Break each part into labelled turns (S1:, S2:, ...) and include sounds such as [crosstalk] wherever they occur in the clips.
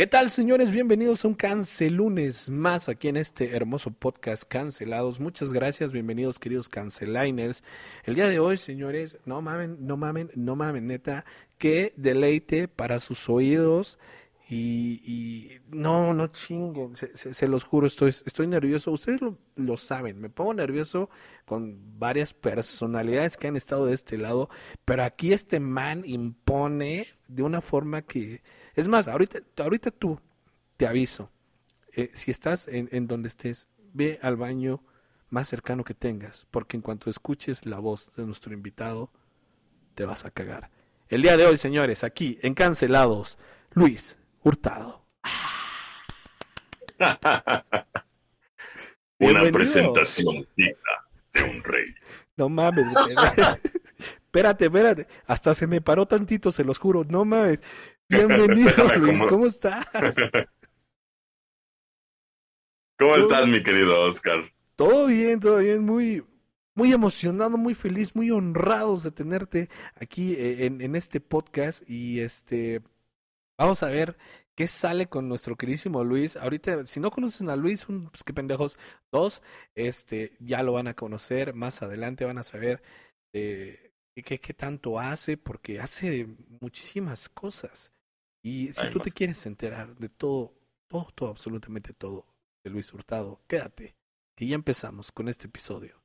S1: ¿Qué tal, señores? Bienvenidos a un Cancelunes más aquí en este hermoso podcast Cancelados. Muchas gracias, bienvenidos, queridos Canceliners. El día de hoy, señores, no mamen, no mamen, no mamen, neta, qué deleite para sus oídos. Y, no, no chinguen, se, los juro, estoy, estoy nervioso. Ustedes lo, lo, saben, me pongo nervioso con varias personalidades que han estado de este lado, pero aquí este man impone de una forma que es más, ahorita, ahorita tú, te aviso, eh, si estás en, en donde estés, ve al baño más cercano que tengas, porque en cuanto escuches la voz de nuestro invitado, te vas a cagar. El día de hoy, señores, aquí en Cancelados, Luis Hurtado. [laughs]
S2: Una presentación digna de un rey.
S1: No mames. [laughs] espérate, espérate. Hasta se me paró tantito, se los juro. No mames. Bienvenido, Luis. ¿Cómo estás? [laughs]
S2: ¿Cómo estás, mi querido Oscar?
S1: Todo bien, todo bien. Muy, muy emocionado, muy feliz, muy honrados de tenerte aquí eh, en, en este podcast. Y este, vamos a ver qué sale con nuestro queridísimo Luis. Ahorita, si no conocen a Luis, un, pues qué pendejos, dos, este, ya lo van a conocer. Más adelante van a saber eh, qué, qué tanto hace, porque hace muchísimas cosas. Y si tú te quieres enterar de todo, todo, todo, absolutamente todo de Luis Hurtado, quédate, que ya empezamos con este episodio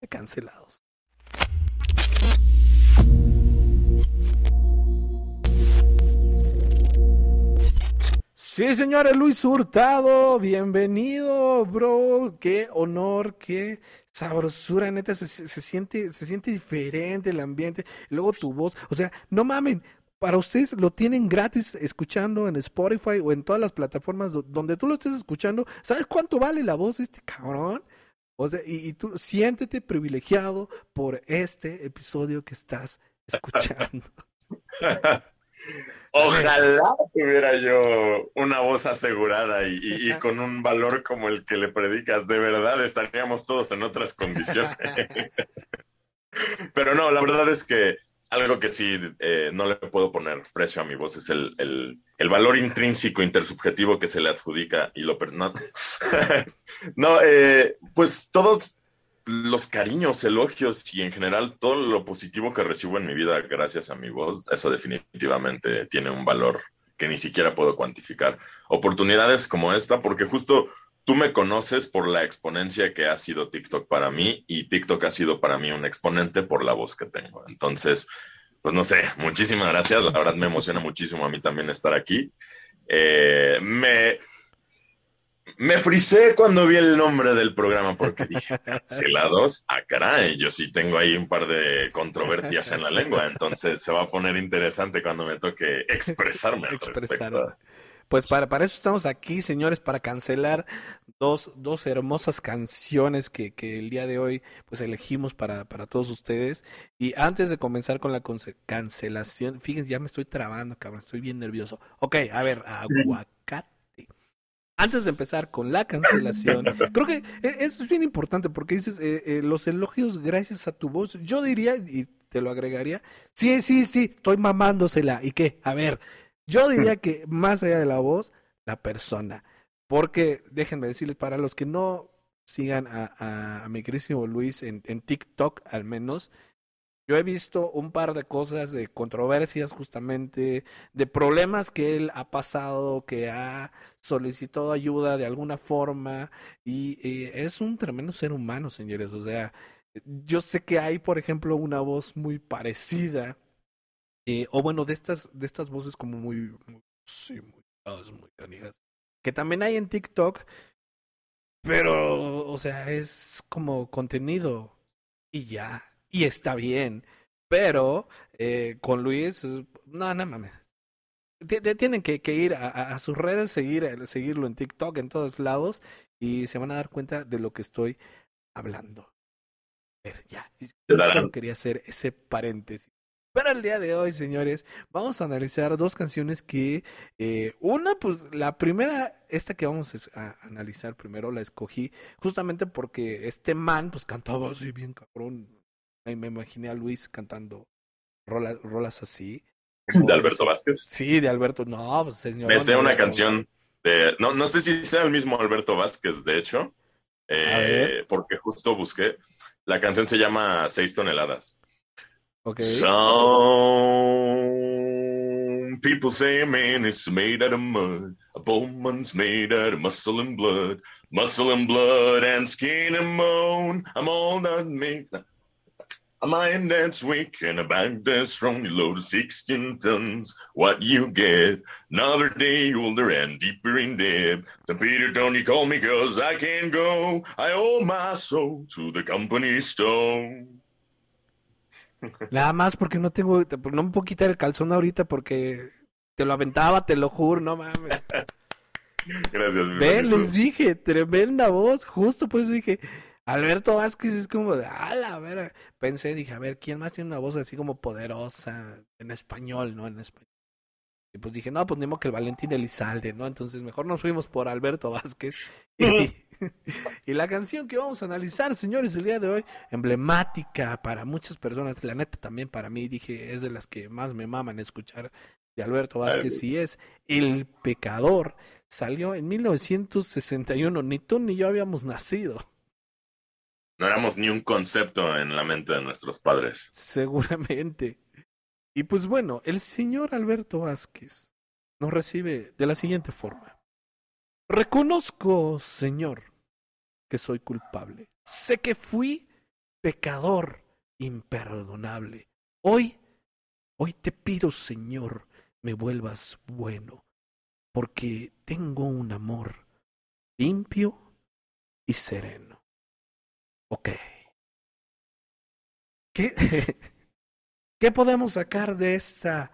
S1: de Cancelados. Sí, señores, Luis Hurtado, bienvenido, bro. Qué honor, qué sabrosura, neta, se, se, siente, se siente diferente el ambiente. Luego tu voz, o sea, no mamen, para ustedes lo tienen gratis escuchando en Spotify o en todas las plataformas donde tú lo estés escuchando. ¿Sabes cuánto vale la voz de este cabrón? O sea, y, tú siéntete privilegiado por este episodio que estás [laughs] escuchando. [laughs]
S2: Ojalá tuviera yo una voz asegurada y, con un valor como el que le predicas. De verdad, estaríamos todos en otras condiciones. [laughs] Pero no, la verdad es que algo que sí eh, no le puedo poner precio a mi voz es el, el, valor intrínseco intersubjetivo que se le adjudica y lo no, [laughs] no eh, pues todos los cariños, elogios y en general todo lo positivo que recibo en mi vida gracias a mi voz, eso definitivamente tiene un valor que ni siquiera puedo cuantificar. Oportunidades como esta, porque justo tú me conoces por la exponencia que ha sido TikTok para mí y TikTok ha sido para mí un exponente por la voz que tengo. Entonces, pues no sé, muchísimas gracias. La verdad me emociona muchísimo a mí también estar aquí. Eh, me, me frisé cuando vi el nombre del programa porque dije, cancelados, ah, caray, yo sí tengo ahí un par de controversias en la lengua, entonces se va a poner interesante cuando me toque expresarme. Expresar.
S1: Pues para, para eso estamos aquí, señores, para cancelar dos, dos hermosas canciones que, que el día de hoy pues elegimos para, para todos ustedes. Y antes de comenzar con la cancelación, fíjense, ya me estoy trabando, cabrón, estoy bien nervioso. Ok, a ver, aguacate. Antes de empezar con la cancelación, [laughs] creo que e, eso es bien importante porque dices eh, eh, los elogios gracias a tu voz. Yo diría, y te lo agregaría, sí, sí, sí, estoy mamándosela. ¿Y qué? A ver, yo diría que más allá de la voz, la persona. Porque déjenme decirles, para los que no sigan a, a, mi querísimo Luis en, en, TikTok al menos, yo he visto un par de cosas de controversias justamente, de problemas que él ha pasado, que ha solicitado ayuda de alguna forma y es un tremendo ser humano, señores. O sea, yo sé que hay, por ejemplo, una voz muy parecida eh, o bueno, de estas, de estas voces como muy, sí, muy, muy canijas, que también hay en TikTok, pero, o sea, es como contenido y ya, y está bien, pero eh, con Luis, no, no mames. Tienen que, que ir a, a, sus redes, seguir, eh, seguirlo en TikTok, en todos lados, y se van a dar cuenta de lo que estoy hablando. ya, yo solo quería hacer ese paréntesis. Para el día de hoy, señores, vamos a analizar dos canciones que, eh, una, pues la primera, esta que vamos a analizar primero, la escogí justamente porque este man, pues cantaba así bien cabrón. Y me imaginé a Luis cantando rolas, rolas así.
S2: ¿De Alberto Vázquez?
S1: Sí, de Alberto. No, pues señor.
S2: Me sé una canción de. No, no sé si sea el mismo Alberto Vázquez, de hecho. Eh, porque justo busqué. La canción se llama Seis toneladas.
S1: Ok.
S2: Some people say a man is made out of mud. A woman's made out of muscle and blood. Muscle and blood and skin and bone. I'm all that make. A mind that's weak and a back that's strong. You load 16 tons. What you get? Another day older and deeper in debt. The Peter Tony call me cause I can't go. I owe my soul to the company store.
S1: Nada más porque no tengo, no me puedo quitar el calzón ahorita porque te lo aventaba, te lo juro, no mames.
S2: Gracias, mi
S1: Ven, les dije, tremenda voz, justo pues dije, Alberto Vázquez es como de, ala, a ver, pensé, dije, a ver, ¿quién más tiene una voz así como poderosa en español, no? En español. Y pues dije, no, pues ni modo que el Valentín Elizalde, ¿no? Entonces mejor nos fuimos por Alberto Vázquez. [laughs] Y, [laughs] y la canción que vamos a analizar, señores, el día de hoy, emblemática para muchas personas, la neta también para mí, dije, es de las que más me maman escuchar de Alberto Vázquez, y es El Pecador. Salió en 1961, ni tú ni yo habíamos nacido,
S2: No éramos ni un concepto en la mente de nuestros padres.
S1: seguramente. Y pues bueno, el señor Alberto Vázquez nos recibe de la siguiente forma. Reconozco, Señor, que soy culpable. Sé que fui pecador imperdonable. Hoy, hoy te pido, Señor, me vuelvas bueno, porque tengo un amor limpio y sereno. Ok. ¿Qué, [laughs] ¿Qué podemos sacar de esta,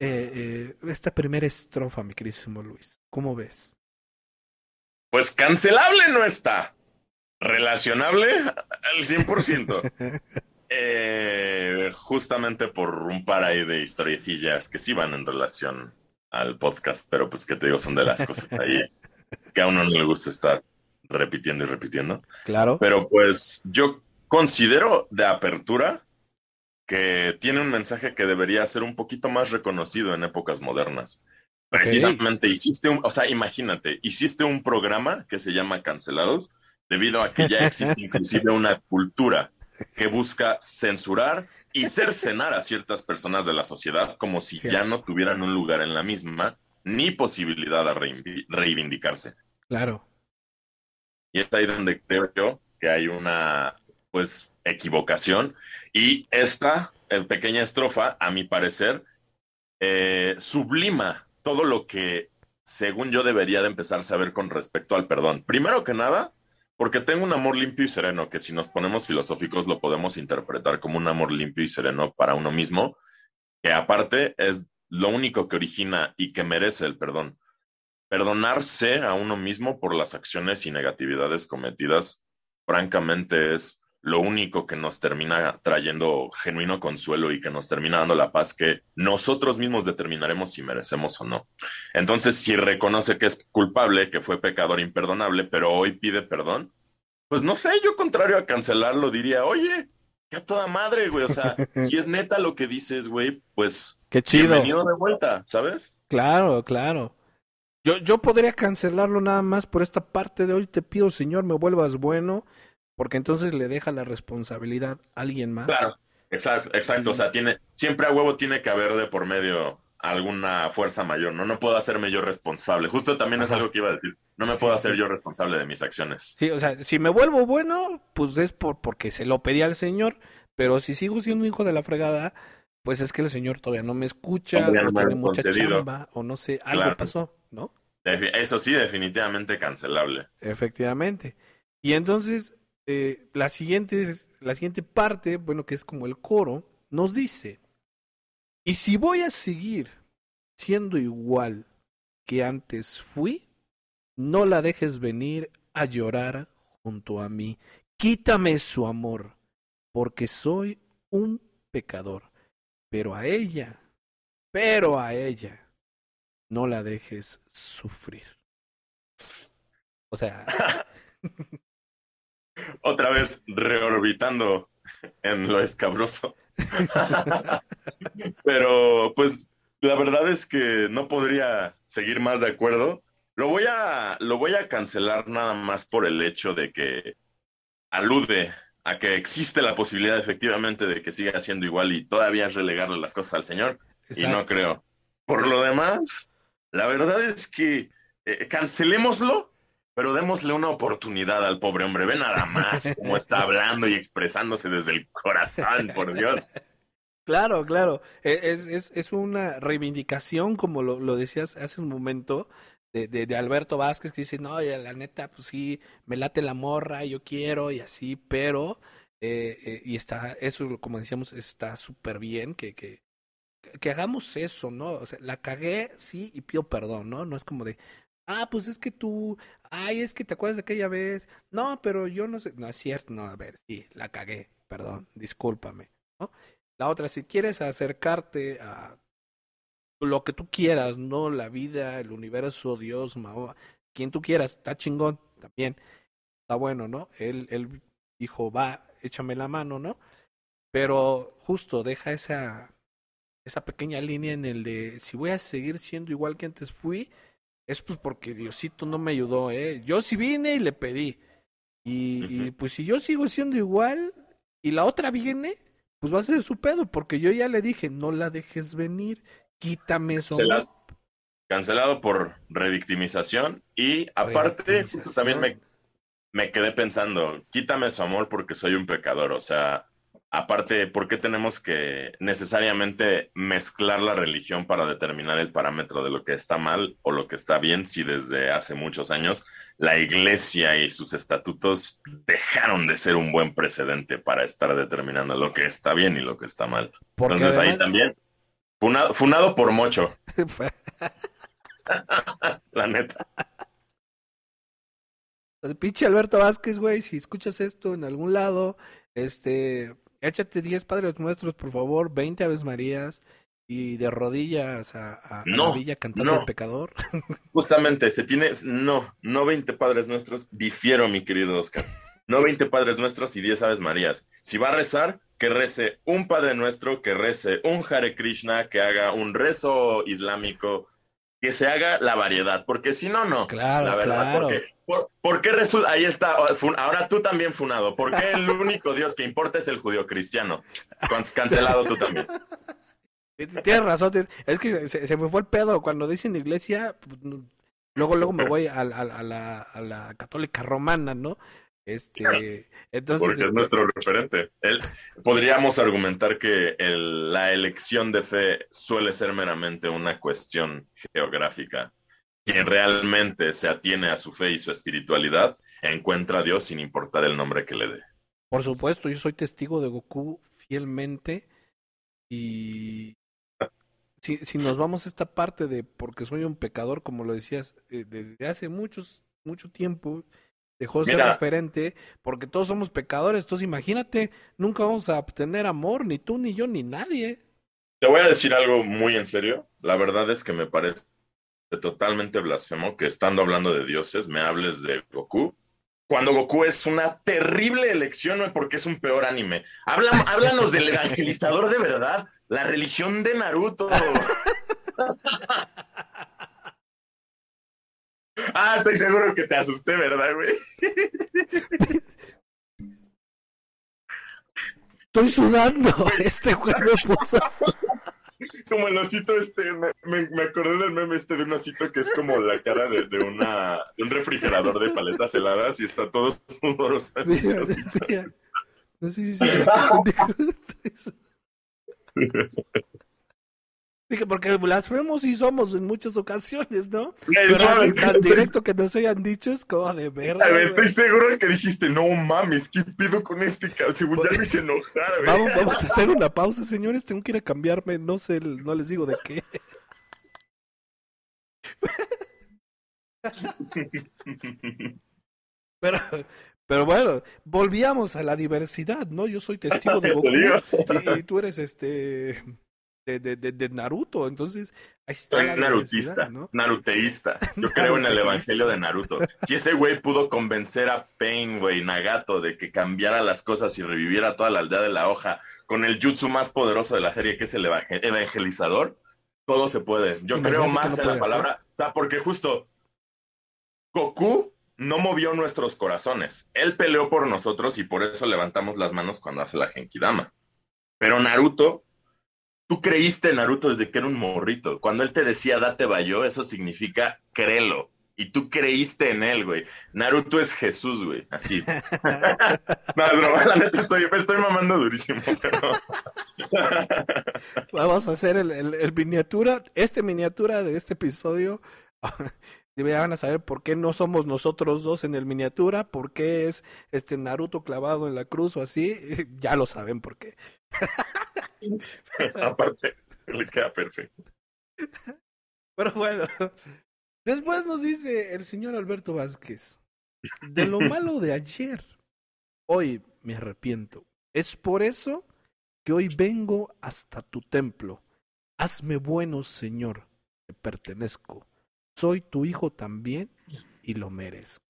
S1: eh, eh, esta primera estrofa, mi queridísimo Luis? ¿Cómo ves?
S2: Pues cancelable no está. Relacionable al 100%. [laughs] Eh, justamente por un par ahí de historiecillas que sí van en relación al podcast, pero pues que te digo, son de las cosas ahí [laughs] que a uno no le gusta estar repitiendo y repitiendo.
S1: Claro.
S2: Pero pues yo considero de apertura que tiene un mensaje que debería ser un poquito más reconocido en épocas modernas. Precisamente hiciste un, o sea, imagínate, hiciste un programa que se llama Cancelados debido a que ya existe inclusive una cultura que busca censurar y cercenar a ciertas personas de la sociedad como si
S1: Cierto.
S2: ya no tuvieran un lugar en la misma ni posibilidad de reivindic- reivindicarse.
S1: Claro.
S2: Y es ahí donde creo yo que hay una, pues, equivocación. Y esta eh, pequeña estrofa, a mi parecer, eh, sublima todo lo que, según yo, debería de empezarse a ver con respecto al perdón. Primero que nada, porque tengo un amor limpio y sereno, que si nos ponemos filosóficos lo podemos interpretar como un amor limpio y sereno para uno mismo, que aparte es lo único que origina y que merece el perdón. Perdonarse a uno mismo por las acciones y negatividades cometidas, francamente, es lo único que nos termina trayendo genuino consuelo y que nos termina dando la paz que nosotros mismos determinaremos si merecemos o no. Entonces, si reconoce que es culpable, que fue pecador imperdonable, pero hoy pide perdón, pues no sé, yo contrario a cancelarlo diría, oye, que a toda madre, güey, o sea, [laughs] si es neta lo que dices, güey, pues
S1: Qué chido.
S2: bienvenido de vuelta, ¿sabes?
S1: Claro, claro. Yo, yo podría cancelarlo nada más por esta parte de hoy. Te pido, Señor, me vuelvas bueno, porque entonces le deja la responsabilidad a alguien más.
S2: Claro, exacto, exacto. O sea, tiene, siempre a huevo tiene que haber de por medio alguna fuerza mayor, ¿no? No puedo hacerme yo responsable. Justo también es algo que iba a decir. No me
S1: Sí,
S2: puedo hacer
S1: sí.
S2: yo responsable de mis acciones.
S1: Sí, o sea, si me vuelvo bueno, pues es por porque se lo pedí al Señor, pero si sigo siendo hijo de la fregada, pues es que el Señor todavía no me escucha,
S2: Todavía
S1: o
S2: no
S1: tiene
S2: ha
S1: mucha
S2: concedido.
S1: chamba, o no sé, algo
S2: Claro.
S1: pasó, ¿no?
S2: Eso sí, definitivamente cancelable.
S1: Efectivamente. Y entonces, eh, la, siguiente, la siguiente parte, bueno, que es como el coro, nos dice, y si voy a seguir siendo igual que antes fui, no la dejes venir a llorar junto a mí. Quítame su amor, porque soy un pecador. Pero a ella, pero a ella, no la dejes sufrir. O sea, [laughs]
S2: Otra vez reorbitando en lo escabroso. [laughs] Pero, pues, la verdad es que no podría seguir más de acuerdo. Lo voy a, lo voy a cancelar nada más por el hecho de que alude a que existe la posibilidad efectivamente de que siga siendo igual y todavía relegarle las cosas al Señor. Y no creo. Por lo demás, la verdad es que eh, cancelémoslo, pero démosle una oportunidad al pobre hombre. Ve nada más cómo está [laughs] hablando y expresándose desde el corazón, por Dios.
S1: Claro, claro. E, es, es, es una reivindicación, como lo, lo, decías hace un momento, de, de, de, Alberto Vázquez, que dice, no, la neta, pues sí, me late la morra, yo quiero, y así, pero, eh, eh, y está, eso, como decíamos, está súper bien, que, que, que hagamos eso, ¿no? O sea, la cagué, sí, y pido perdón, ¿no? No es como de, ah, pues es que tú, ay, es que te acuerdas de aquella vez, no, pero yo no sé, no es cierto, no, a ver, sí, la cagué, perdón, discúlpame. La otra, si quieres acercarte a lo que tú quieras, ¿no? La vida, el universo, Dios, Mahoma, quien tú quieras, está chingón también. Está bueno, ¿no? Él, él dijo, va, échame la mano, ¿no? Pero justo deja esa, esa pequeña línea en el de si voy a seguir siendo igual que antes fui, es pues porque Diosito no me ayudó, ¿eh? Yo sí vine y le pedí. Y, y pues si yo sigo siendo igual y la otra viene, pues va a ser su pedo, porque yo ya le dije, no la dejes venir, quítame eso.
S2: Cancelado por revictimización y aparte, justo también me, me quedé pensando, quítame su amor porque soy un pecador, o sea, aparte, ¿por qué tenemos que necesariamente mezclar la religión para determinar el parámetro de lo que está mal o lo que está bien si desde hace muchos años la iglesia y sus estatutos dejaron de ser un buen precedente para estar determinando lo que está bien y lo que está mal? Entonces ahí también, funado, funado por mocho. [laughs] [laughs] la neta.
S1: El pinche Alberto Vázquez, güey, si escuchas esto en algún lado, este, échate 10 Padres Nuestros, por favor, 20 Aves Marías y de rodillas a, a,
S2: no,
S1: la villa cantando
S2: no.
S1: el pecador. [laughs]
S2: Justamente, se tiene, no, no 20 Padres Nuestros, difiero, mi querido Oscar. No 20 Padres Nuestros y 10 Aves Marías. Si va a rezar, que rece un Padre Nuestro, que rece un Hare Krishna, que haga un rezo islámico, que se haga la variedad, porque si no, no.
S1: Claro,
S2: la verdad,
S1: claro.
S2: Porque, por, ¿por, qué resulta? Ahí está, ahora tú también funado. ¿Por qué el único Dios que importa es el judío cristiano? Cancelado tú también.
S1: Tienes razón, es que se, se, me fue el pedo cuando dicen iglesia, pues, luego luego me voy a, a, a, la, a la católica romana, ¿no? Este, entonces,
S2: Porque es
S1: este...
S2: nuestro referente. Él, podríamos argumentar que el, la elección de fe suele ser meramente una cuestión geográfica. Quien realmente se atiene a su fe y su espiritualidad encuentra a Dios sin importar el nombre que le dé.
S1: Por supuesto, yo soy testigo de Goku fielmente y si, si nos vamos a esta parte de porque soy un pecador, como lo decías, eh, desde hace muchos, mucho tiempo, dejó ser Mira, referente, porque todos somos pecadores. Entonces, imagínate, nunca vamos a obtener amor, ni tú, ni yo, ni nadie.
S2: Te voy a decir algo muy en serio. La verdad es que me parece totalmente blasfemo que estando hablando de dioses me hables de Goku. Cuando Goku es una terrible elección, no porque es un peor anime. Habla, háblanos del [laughs] evangelizador de verdad, la religión de Naruto. [laughs] Ah, estoy seguro que te asusté, ¿verdad, güey?
S1: Estoy sudando. Este güey me puso.
S2: Como el osito este, me, me, me, acordé del meme este de un osito que es como la cara de, de una de un refrigerador de paletas heladas y está todo sudoroso.
S1: No sé si se [laughs] [laughs] Dije, porque blasfemos y somos en muchas ocasiones, ¿no? Pero así tan directo que nos hayan dicho es como de verga.
S2: A ver, estoy seguro de que dijiste, no mames, ¿qué pido con este? Según ya me hice enojar,
S1: vamos, vamos a hacer una pausa, señores. Tengo que ir a cambiarme, no sé, no les digo de qué. [laughs] Pero, pero bueno, volvíamos a la diversidad, ¿no? Yo soy testigo de [laughs] Goku y, y tú eres este de, de, de, Naruto. Entonces, ahí está
S2: Soy narutista, ¿no? naruteísta. [laughs] Yo creo en el evangelio de Naruto. Si ese güey pudo convencer a Pain, güey, Nagato, de que cambiara las cosas y reviviera toda la aldea de la hoja con el jutsu más poderoso de la serie, que es el evangelizador, todo se puede. Yo creo más en la palabra, o sea, porque justo Goku no movió nuestros corazones. Él peleó por nosotros y por eso levantamos las manos cuando hace la Genkidama. Pero Naruto, tú creíste en Naruto desde que era un morrito. Cuando él te decía date bayo, eso significa créelo. Y tú creíste en él, güey. Naruto es Jesús, güey. Así. [laughs] no, es broma, la neta estoy, estoy mamando durísimo, pero.
S1: Vamos a hacer el, el, miniatura, este miniatura de este episodio. Van a saber por qué no somos nosotros dos en el miniatura, por qué es este Naruto clavado en la cruz o así. [laughs] Ya lo saben por qué. [laughs]
S2: Aparte, le queda perfecto.
S1: Pero bueno, [laughs] Después nos dice el señor Alberto Vázquez, de lo malo de ayer, hoy me arrepiento. Es por eso que hoy vengo hasta tu templo. Hazme bueno, Señor, te pertenezco. Soy tu hijo también y lo merezco.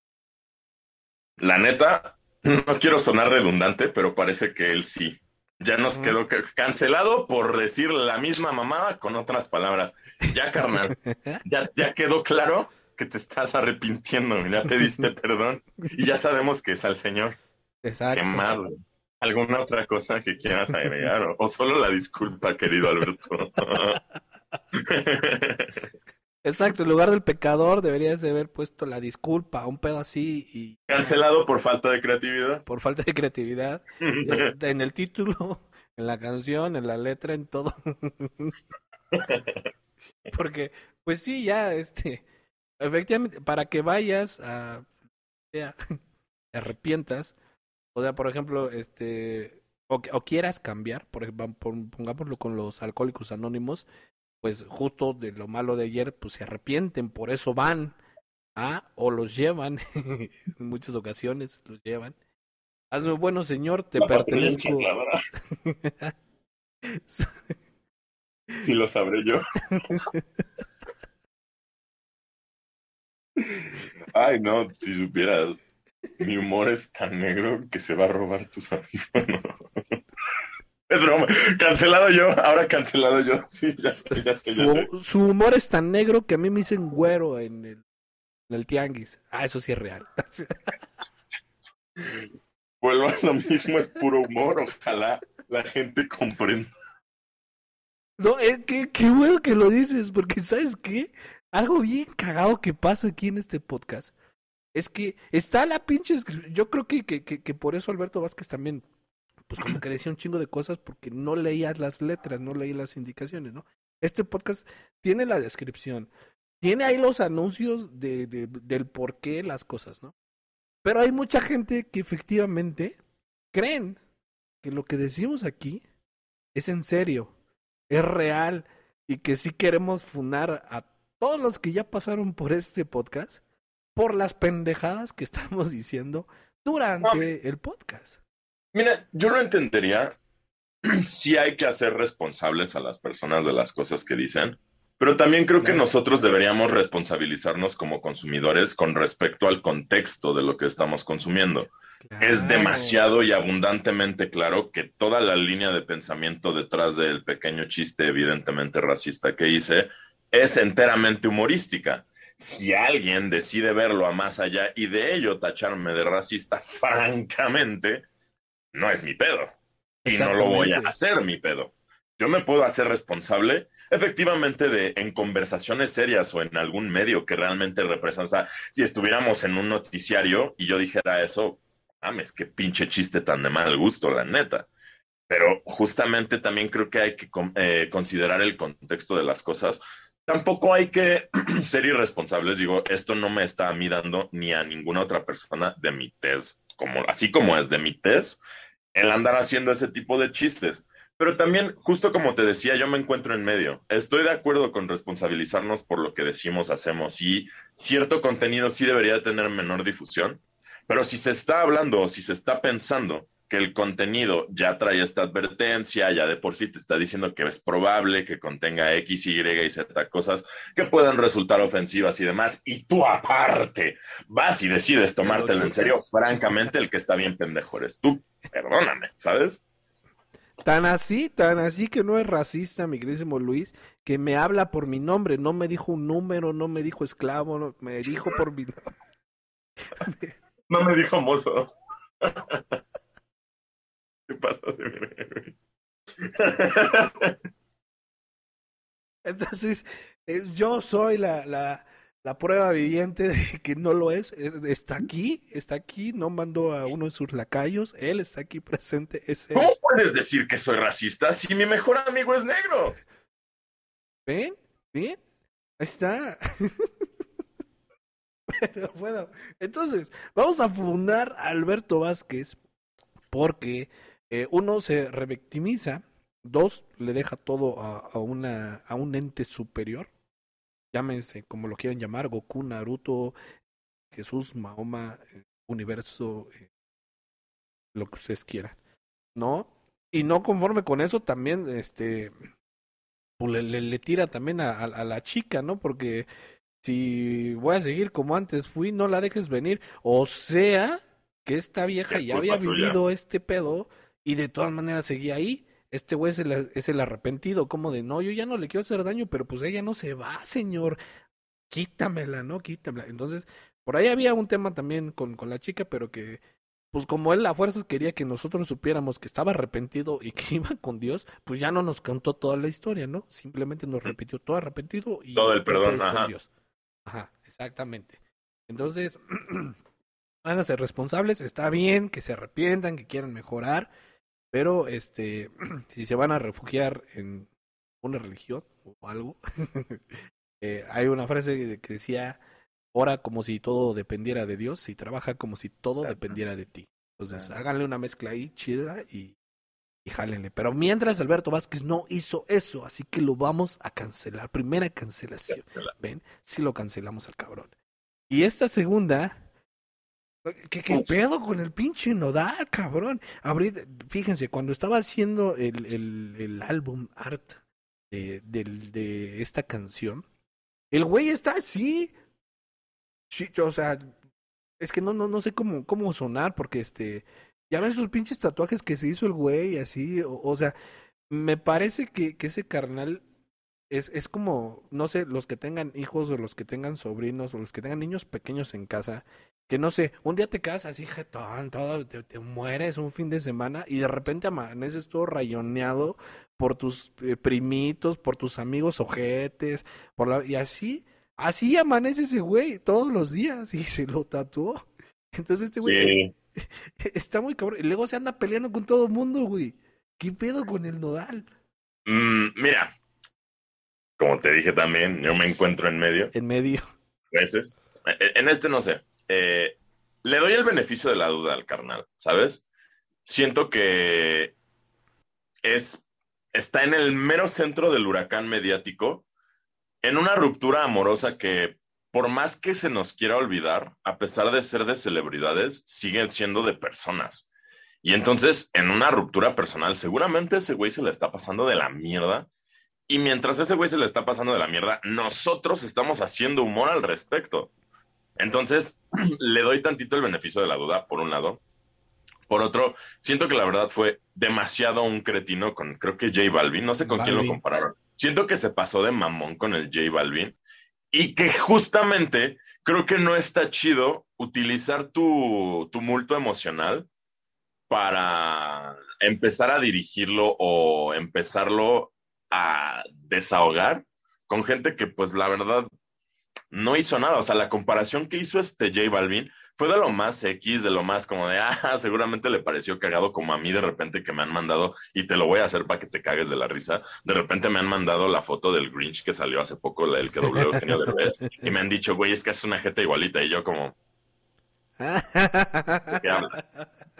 S2: La neta, no quiero sonar redundante, pero parece que él sí. Ya nos quedó cancelado por decir la misma mamada con otras palabras. Ya, carnal, [laughs] ya, ya quedó claro que te estás arrepintiendo, ya te diste [laughs] perdón y ya sabemos que es al Señor.
S1: Exacto.
S2: Qué mal. ¿Alguna otra cosa que quieras agregar? ¿O, solo la disculpa, querido Alberto? [laughs]
S1: Exacto, en lugar del pecador deberías de haber puesto la disculpa, un pedo así y...
S2: Cancelado por falta de creatividad.
S1: Por falta de creatividad. [laughs] Este, en el título, [laughs] en la canción, en la letra, en todo. [laughs] Porque, pues sí, ya, este... Efectivamente, para que vayas a... te arrepientas, o sea, por ejemplo, este... O, o quieras cambiar, por ejemplo, pongámoslo con los alcohólicos anónimos, pues justo de lo malo de ayer, pues se arrepienten, por eso van, ¿ah? o los llevan, [laughs] en muchas ocasiones los llevan. Hazme bueno, Señor, te pertenezco.
S2: si [laughs] lo sabré yo. Ay, no, si supieras, mi humor es tan negro que se va a robar tus audífonos. Es broma. Cancelado yo, ahora cancelado yo. Sí, ya sé, ya sé,
S1: su, humor es tan negro que a mí me dicen güero en el, en el tianguis. Ah, eso sí es real. [laughs]
S2: Vuelvo a lo mismo, es puro humor. Ojalá la gente comprenda.
S1: No, es que qué bueno que lo dices, porque ¿sabes qué? Algo bien cagado que pasa aquí en este podcast es que está la pinche. Yo creo que, que, que por eso Alberto Vázquez también pues como que decía un chingo de cosas porque no leía las letras, no leía las indicaciones, ¿no? Este podcast tiene la descripción, tiene ahí los anuncios de, de, del por qué las cosas, ¿no? Pero hay mucha gente que efectivamente creen que lo que decimos aquí es en serio, es real y que sí queremos funar a todos los que ya pasaron por este podcast por las pendejadas que [laughs] estamos diciendo durante el podcast.
S2: Mira, yo lo entendería [clears throat] si hay que hacer responsables a las personas de las cosas que dicen, pero también creo que nosotros deberíamos responsabilizarnos como consumidores con respecto al contexto de lo que estamos consumiendo. Es demasiado y abundantemente claro que toda la línea de pensamiento detrás del pequeño chiste evidentemente racista que hice es enteramente humorística. Si alguien decide verlo a más allá y de ello tacharme de racista, [laughs] francamente, no es mi pedo. Y no lo voy a hacer mi pedo. Yo me puedo hacer responsable, efectivamente, de en conversaciones serias o en algún medio que realmente representa. O sea, si estuviéramos en un noticiario y yo dijera eso, mames, qué pinche chiste tan de mal gusto, la neta. Pero justamente también creo que hay que eh, considerar el contexto de las cosas. Tampoco hay que [clears throat] ser irresponsables. Digo, esto no me está a mí dando ni a ninguna otra persona de mi test como, así como es de mi test, el andar haciendo ese tipo de chistes. Pero también, justo como te decía, yo me encuentro en medio. Estoy de acuerdo con responsabilizarnos por lo que decimos, hacemos y cierto contenido sí debería tener menor difusión. Pero si se está hablando o si se está pensando que el contenido ya trae esta advertencia, ya de por sí te está diciendo que es probable que contenga X, Y y Z cosas que puedan resultar ofensivas y demás, y tú aparte vas y decides tomártelo en serio, francamente el que está bien pendejo eres tú, perdóname, ¿sabes?
S1: Tan así, tan así que no es racista, mi queridísimo Luis, que me habla por mi nombre, no me dijo un número, no me dijo esclavo, no, me dijo por mi nombre. [laughs]
S2: No me dijo mozo. [laughs] ¿Qué pasa de [laughs]
S1: Entonces, yo soy la, la, la prueba viviente de que no lo es. Está aquí, está aquí, no mandó a uno de sus lacayos, él está aquí presente.
S2: ¿Cómo puedes decir que soy racista si mi mejor amigo es negro?
S1: ¿Ven? ¿Ven? Ahí está. [laughs] Pero bueno, entonces, vamos a fundar a Alberto Vázquez porque eh, uno se revictimiza, dos, le deja todo a, a, una, a un ente superior llámense como lo quieran llamar, Goku, Naruto, Jesús, Mahoma, eh, universo, eh, lo que ustedes quieran, ¿no? Y no conforme con eso, también, este, pues le, le, le tira también a, a, a, la chica, ¿no? Porque si voy a seguir como antes fui, no la dejes venir. O sea, que esta vieja ya había vivido este pedo y de todas maneras seguía ahí este güey es el, es el arrepentido, como de, no, yo ya no le quiero hacer daño, pero pues ella no se va, señor, quítamela, ¿no? Quítamela. Entonces, por ahí había un tema también con, con la chica, pero que, pues como él a fuerzas quería que nosotros supiéramos que estaba arrepentido y que [laughs] iba con Dios, pues ya no nos contó toda la historia, ¿no? Simplemente nos repitió todo arrepentido y
S2: todo el perdón, ajá.
S1: Dios. Ajá, exactamente. Entonces, [clears throat] háganse responsables, está bien que se arrepientan, que quieran mejorar, pero este, [clears throat] si se van a refugiar en una religión o algo, [laughs] eh, hay una frase que decía, ora como si todo dependiera de Dios y trabaja como si todo dependiera de ti. Entonces, háganle una mezcla ahí chida y, y jálenle. Pero mientras Alberto Vázquez no hizo eso, así que lo vamos a cancelar. Primera cancelación. ¿Ven? Sí lo cancelamos al cabrón. Y esta segunda, ¿Qué, qué pedo con el pinche nodal, cabrón? Abrí, fíjense, cuando estaba haciendo el, el, el álbum art de, de, de, esta canción, el güey está así. Sí, o sea, es que no, no, no sé cómo, cómo sonar, porque este. Ya ven sus pinches tatuajes que se hizo el güey, así. O, o sea, me parece que, que ese carnal es, es como, no sé, los que tengan hijos o los que tengan sobrinos o los que tengan niños pequeños en casa, que no sé, un día te quedas así jetón, todo, te, te, mueres un fin de semana y de repente amaneces todo rayoneado por tus eh, primitos, por tus amigos ojetes, por la, y así, así amanece ese güey todos los días y se lo tatuó. [laughs] Entonces este güey sí. [laughs] está muy cabrón. Y luego se anda peleando con todo el mundo, güey. ¿Qué pedo con el nodal?
S2: Mm, mira, como te dije también, yo me encuentro en medio.
S1: En medio.
S2: Veces. En este no sé. Eh, le doy el beneficio de la duda al carnal, ¿sabes? Siento que es, está en el mero centro del huracán mediático, en una ruptura amorosa que, por más que se nos quiera olvidar, a pesar de ser de celebridades, siguen siendo de personas. Y entonces, en una ruptura personal, seguramente ese güey se le está pasando de la mierda. Y mientras ese güey se le está pasando de la mierda, nosotros estamos haciendo humor al respecto. Entonces, [clears throat] le doy tantito el beneficio de la duda, por un lado. Por otro, siento que la verdad fue demasiado un cretino con, creo que J Balvin, no sé con Balvin. quién lo compararon. Siento que se pasó de mamón con el J Balvin y que justamente creo que no está chido utilizar tu tumulto emocional para empezar a dirigirlo o empezarlo a desahogar con gente que pues la verdad no hizo nada. O sea, la comparación que hizo este J Balvin fue de lo más X, de lo más como de, [laughs] ah, seguramente le pareció cagado como a mí de repente que me han mandado, y te lo voy a hacer para que te cagues de la risa. De repente me han mandado la foto del Grinch que salió hace poco, el que dobló Eugenio Derbez, [laughs] y me han dicho, güey, es que es una jeta igualita, y yo como... ¿Qué hablas?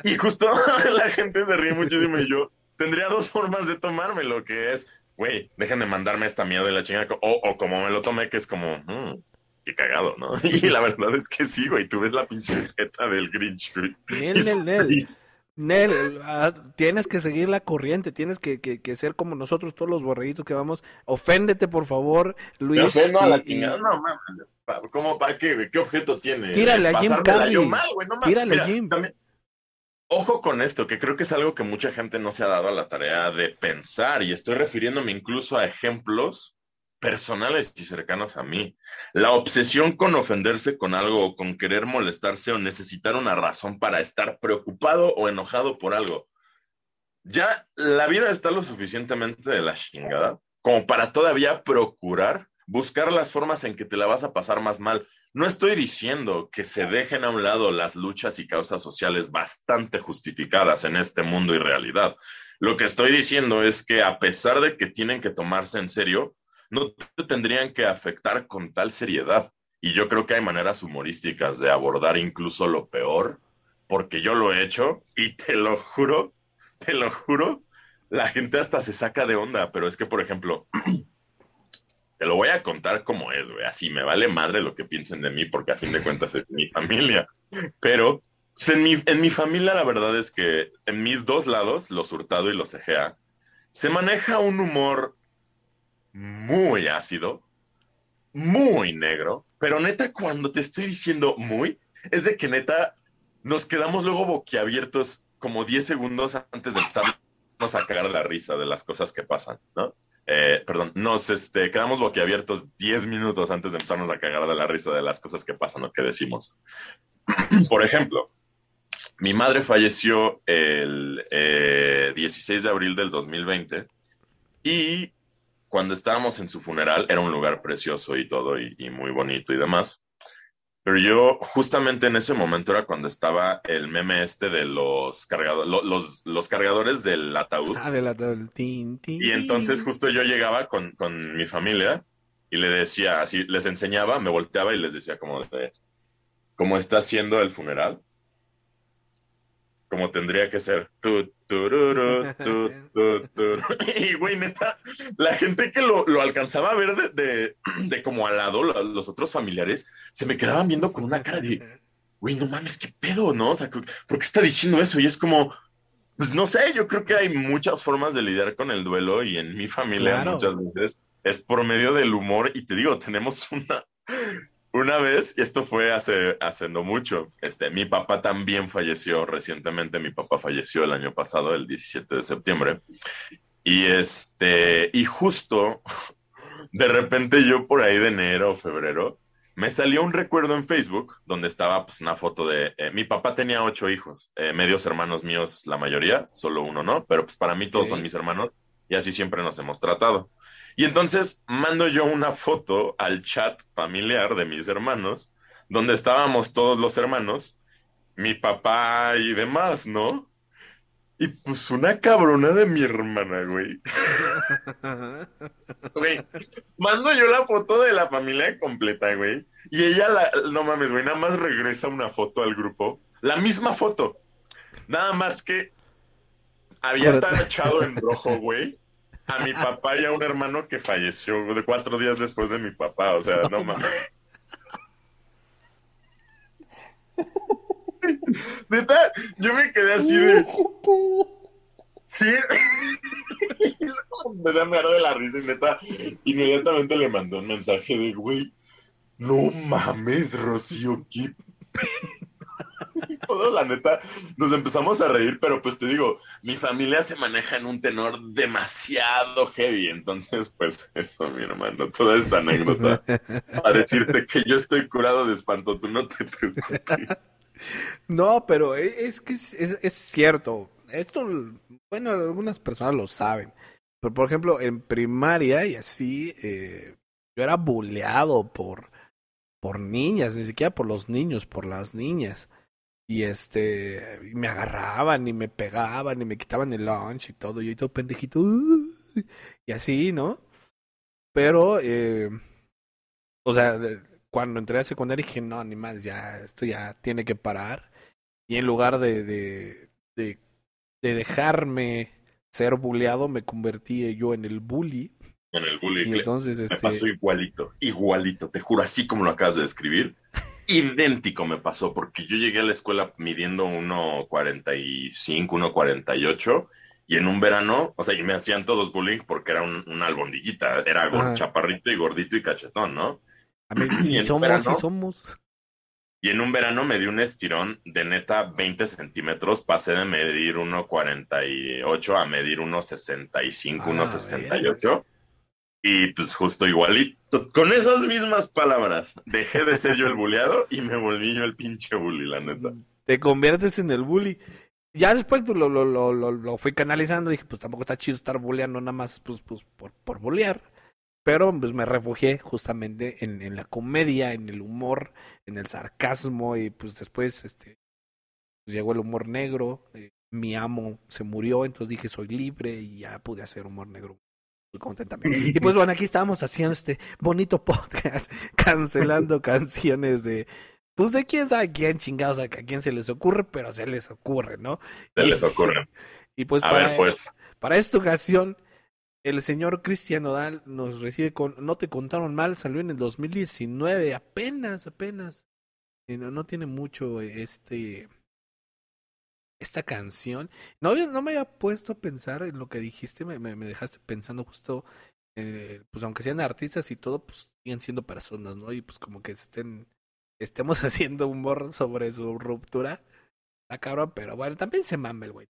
S2: Y justo [laughs] la gente se ríe muchísimo y yo tendría dos formas de tomármelo, que es, güey, dejen de mandarme esta mierda de la chingada, o, o como me lo tomé, que es como, mmm, qué cagado, ¿no? [laughs] Y la verdad es que sí, güey, tú ves la pinche jeta del Grinch, güey.
S1: Nel, Nel, Nel. Nel, uh, tienes que seguir la corriente, tienes que, que, que, ser como nosotros, todos los borreguitos que vamos. Oféndete, por favor, Luis.
S2: Me ofendo y, a la chingada, y... no mames. ¿Cómo, para qué, güey? ¿Qué objeto tiene?
S1: Tírale a Jim Carrey.
S2: Mal, güey, no,
S1: Tírale a Jim.
S2: También, ojo con esto, que creo que es algo que mucha gente no se ha dado a la tarea de pensar, y estoy refiriéndome incluso a ejemplos personales y cercanos a mí. La obsesión con ofenderse con algo o con querer molestarse o necesitar una razón para estar preocupado o enojado por algo. Ya la vida está lo suficientemente de la chingada como para todavía procurar buscar las formas en que te la vas a pasar más mal. No estoy diciendo que se dejen a un lado las luchas y causas sociales bastante justificadas en este mundo y realidad. Lo que estoy diciendo es que a pesar de que tienen que tomarse en serio, no te tendrían que afectar con tal seriedad. Y yo creo que hay maneras humorísticas de abordar incluso lo peor, porque yo lo he hecho y te lo juro, te lo juro, la gente hasta se saca de onda, pero es que, por ejemplo, [clears throat] te lo voy a contar como es, güey, así me vale madre lo que piensen de mí, porque a fin de cuentas es mi familia, pero pues, en, mi, en mi familia la verdad es que en mis dos lados, los Hurtado y los Egea, se maneja un humor muy ácido, muy negro, pero neta, cuando te estoy diciendo muy, es de que neta nos quedamos luego boquiabiertos como 10 segundos antes de empezarnos a cagar la risa de las cosas que pasan, ¿no? Eh, perdón, nos este, quedamos boquiabiertos 10 minutos antes de empezarnos a cagar de la risa de las cosas que pasan o que decimos. [clears throat] Por ejemplo, mi madre falleció el 16 eh, de abril del 2020 y cuando estábamos en su funeral, era un lugar precioso y todo, y, muy bonito y demás. Pero yo, justamente en ese momento era cuando estaba el meme este de los, cargadores, los, cargadores del ataúd.
S1: Ah, del ataúd. Y
S2: entonces justo yo llegaba con, con, mi familia y le decía, así, les enseñaba, me volteaba y les decía como de, ¿cómo está haciendo el funeral? Como tendría que ser. [laughs] [laughs] y güey, neta, la gente que lo, alcanzaba a ver de, de, como al lado, los otros familiares, se me quedaban viendo con una cara de, güey, no mames, qué pedo, ¿no? O sea, ¿por qué está diciendo eso? Y es como, pues no sé, yo creo que hay muchas formas de lidiar con el duelo y en mi familia muchas veces es por medio del humor y te digo, tenemos una una vez, y esto fue hace, hace no mucho, este, mi papá también falleció recientemente, mi papá falleció el año pasado, el 17 de septiembre, y este, y justo, de repente yo por ahí de enero o febrero, me salió un recuerdo en Facebook donde estaba pues una foto de, eh, mi papá tenía ocho hijos, eh, medios hermanos míos la mayoría, solo uno no, pero pues para mí todos son mis hermanos y así siempre nos hemos tratado. Y entonces mando yo una foto al chat familiar de mis hermanos, donde estábamos todos los hermanos, mi papá y demás, ¿no? Y pues una cabrona de mi hermana, güey. [laughs] Güey, mando yo la foto de la familia completa, güey. Y ella, la, no mames, güey, nada más regresa una foto al grupo. La misma foto. Nada más que había tachado en rojo, güey a mi papá y a un hermano que falleció de cuatro días después de mi papá. O sea, no, mames. Neta, yo me quedé así de. [laughs] Empecé a mirar de la risa y neta, inmediatamente le mandó un mensaje de, güey, no mames, Rocío, qué [laughs] todo, la neta, nos empezamos a reír, pero pues te digo, mi familia se maneja en un tenor demasiado heavy, entonces pues [laughs] eso, mi hermano, toda esta anécdota [laughs] para decirte que yo estoy curado de espanto, tú no te preocupes.
S1: No, pero e, es que es, cierto, esto, bueno, algunas personas lo saben, pero por ejemplo, en primaria y así, eh, yo era buleado por por niñas, ni siquiera por los niños, por las niñas y este me agarraban y me pegaban y me quitaban el lunch y todo, y yo todo pendejito, y así, ¿no? Pero, eh, o sea, cuando entré a secundaria dije, no, ni más, ya, esto ya tiene que parar. Y en lugar de, de, de, de dejarme ser bulleado, me convertí yo en el bully.
S2: En el bully.
S1: Y entonces, este...
S2: Me pasó igualito, igualito, te juro, así como lo acabas de describir idéntico me pasó, porque yo llegué a la escuela midiendo 1,45, 1,48 y en un verano, o sea, y me hacían todos bullying porque era un, una albondiguita, era chaparrito y gordito y cachetón, ¿no?
S1: A ver, [clears throat] si somos, si somos.
S2: Y en un verano me di un estirón de neta 20 centímetros. Pasé de medir 1,48 a medir 1,65, 1,68. Y pues justo igualito, con esas mismas palabras, dejé de ser yo el bulleado y me volví yo el pinche bully, la neta.
S1: Te conviertes en el bully. Ya después pues, lo, lo, lo, lo, fui canalizando. Dije, pues tampoco está chido estar bulleando nada más pues, pues, por, por bullear. Pero pues me refugié justamente en, en, la comedia, en el humor, en el sarcasmo y pues después este pues, llegó el humor negro. Eh, mi amo se murió, entonces dije soy libre y ya pude hacer humor negro contentamente. [laughs] Y pues bueno, aquí estamos haciendo este bonito podcast, [laughs] cancelando [laughs] canciones de, pues de quién sabe quién chingados, a quién se les ocurre, pero se les ocurre, ¿no?
S2: Se les ocurre.
S1: Y pues, para, pues para esta ocasión el señor Cristian Nodal nos recibe con No te contaron mal, salió en el 2019, apenas, apenas. No, no tiene mucho este esta canción. No, no me había puesto a pensar en lo que dijiste, me, me, dejaste pensando justo, eh, pues aunque sean artistas y todo, pues siguen siendo personas, ¿no? Y pues como que estén, estemos [laughs] haciendo humor sobre su ruptura. Está cabrón, pero bueno, también se mame el güey.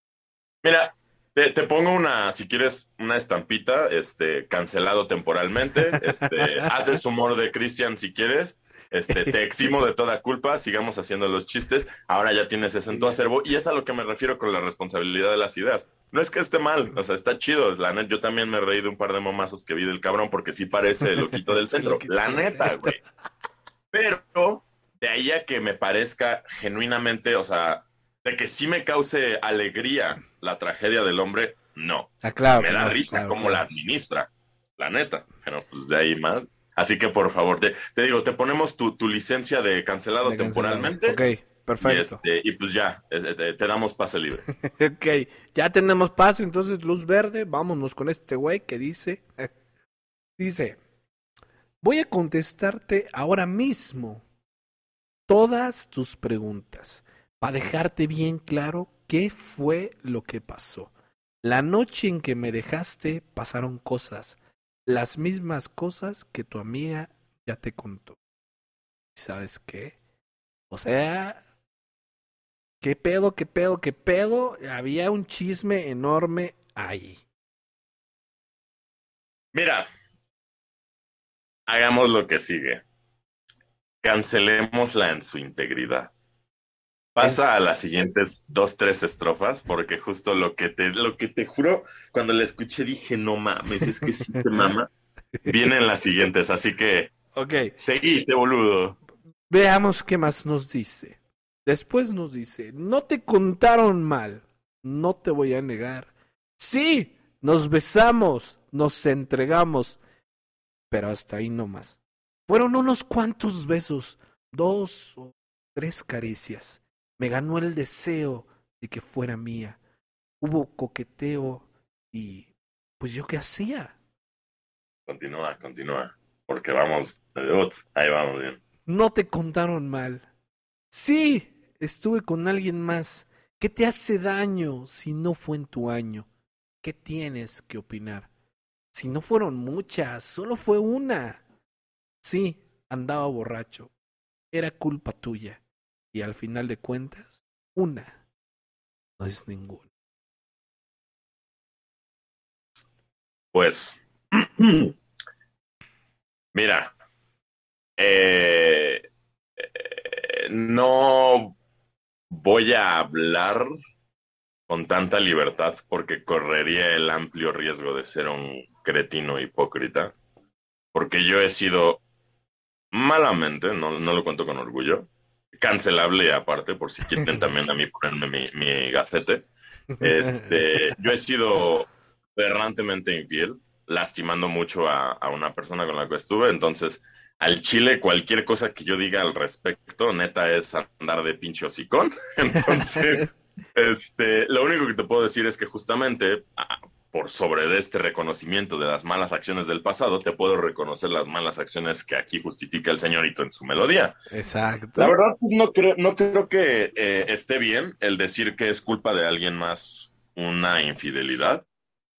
S2: Mira, te, te, pongo una, si quieres, una estampita, este, cancelado temporalmente. Este, [laughs] haces humor de Cristian si quieres. Este, te eximo de toda culpa, sigamos haciendo los chistes. Ahora ya tienes ese en tu acervo. Y es a lo que me refiero con la responsabilidad de las ideas. No es que esté mal, o sea, está chido. La neta, yo también me reí de un par de momazos que vi del cabrón, porque sí parece el loquito del [laughs] centro. La neta, güey. Pero de ahí a que me parezca genuinamente, o sea, de que sí me cause alegría la tragedia del hombre, no.
S1: Ah, claro,
S2: me da risa cómo la administra, la neta. Pero pues de ahí más. Así que por favor, te, te digo, te ponemos tu, tu licencia de cancelado temporalmente.
S1: Ok, perfecto.
S2: Este, y, pues ya, te, te, damos pase libre. [laughs]
S1: ok, ya tenemos pase, entonces luz verde, vámonos con este güey que dice, [laughs] dice, voy a contestarte ahora mismo todas tus preguntas para dejarte bien claro qué fue lo que pasó. La noche en que me dejaste pasaron cosas, las mismas cosas que tu amiga ya te contó. ¿Sabes qué? O sea, qué pedo, qué pedo, qué pedo. Había un chisme enorme ahí.
S2: Mira, hagamos lo que sigue. Cancelémosla en su integridad. Pasa a las siguientes dos, tres estrofas, porque justo lo que te, lo que te juro, cuando la escuché dije, no mames, es que sí te mama. [laughs] Vienen las siguientes, así que.
S1: Ok.
S2: Seguiste, boludo.
S1: Veamos qué más nos dice. Después nos dice, no te contaron mal, no te voy a negar. Sí, nos besamos, nos entregamos, pero hasta ahí no más. Fueron unos cuantos besos, dos o tres caricias me ganó el deseo de que fuera mía. Hubo coqueteo y pues yo qué hacía.
S2: Continúa, continúa, porque vamos, ahí vamos bien.
S1: No te contaron mal. Sí, estuve con alguien más. ¿Qué te hace daño si no fue en tu año? ¿Qué tienes que opinar? Si no fueron muchas, solo fue una. Sí, andaba borracho. Era culpa tuya. Y al final de cuentas, una no es ninguna.
S2: Pues, [clears throat] mira, eh, eh, no voy a hablar con tanta libertad porque correría el amplio riesgo de ser un cretino hipócrita, porque yo he sido malamente, no, no lo cuento con orgullo, cancelable aparte, por si quieren [laughs] también a mí ponerme mi, mi gafete. [laughs] Este, yo he sido errantemente infiel, lastimando mucho a, a, una persona con la que estuve, entonces al chile cualquier cosa que yo diga al respecto, neta, es andar de pinche hocicón. [laughs] Entonces, este, lo único que te puedo decir es que justamente por sobre de este reconocimiento de las malas acciones del pasado, te puedo reconocer las malas acciones que aquí justifica el señorito en su melodía.
S1: Exacto.
S2: La verdad, pues no creo, no creo que eh, esté bien el decir que es culpa de alguien más una infidelidad.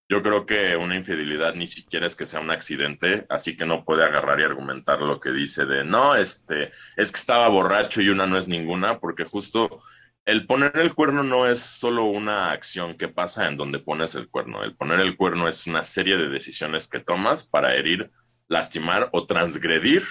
S2: Yo creo que una infidelidad ni siquiera es que sea un accidente, así que no puede agarrar y argumentar lo que dice de no, este, es que estaba borracho y una no es ninguna, porque justo el poner el cuerno no es solo una acción que pasa en donde pones el cuerno. El poner el cuerno es una serie de decisiones que tomas para herir, lastimar o transgredir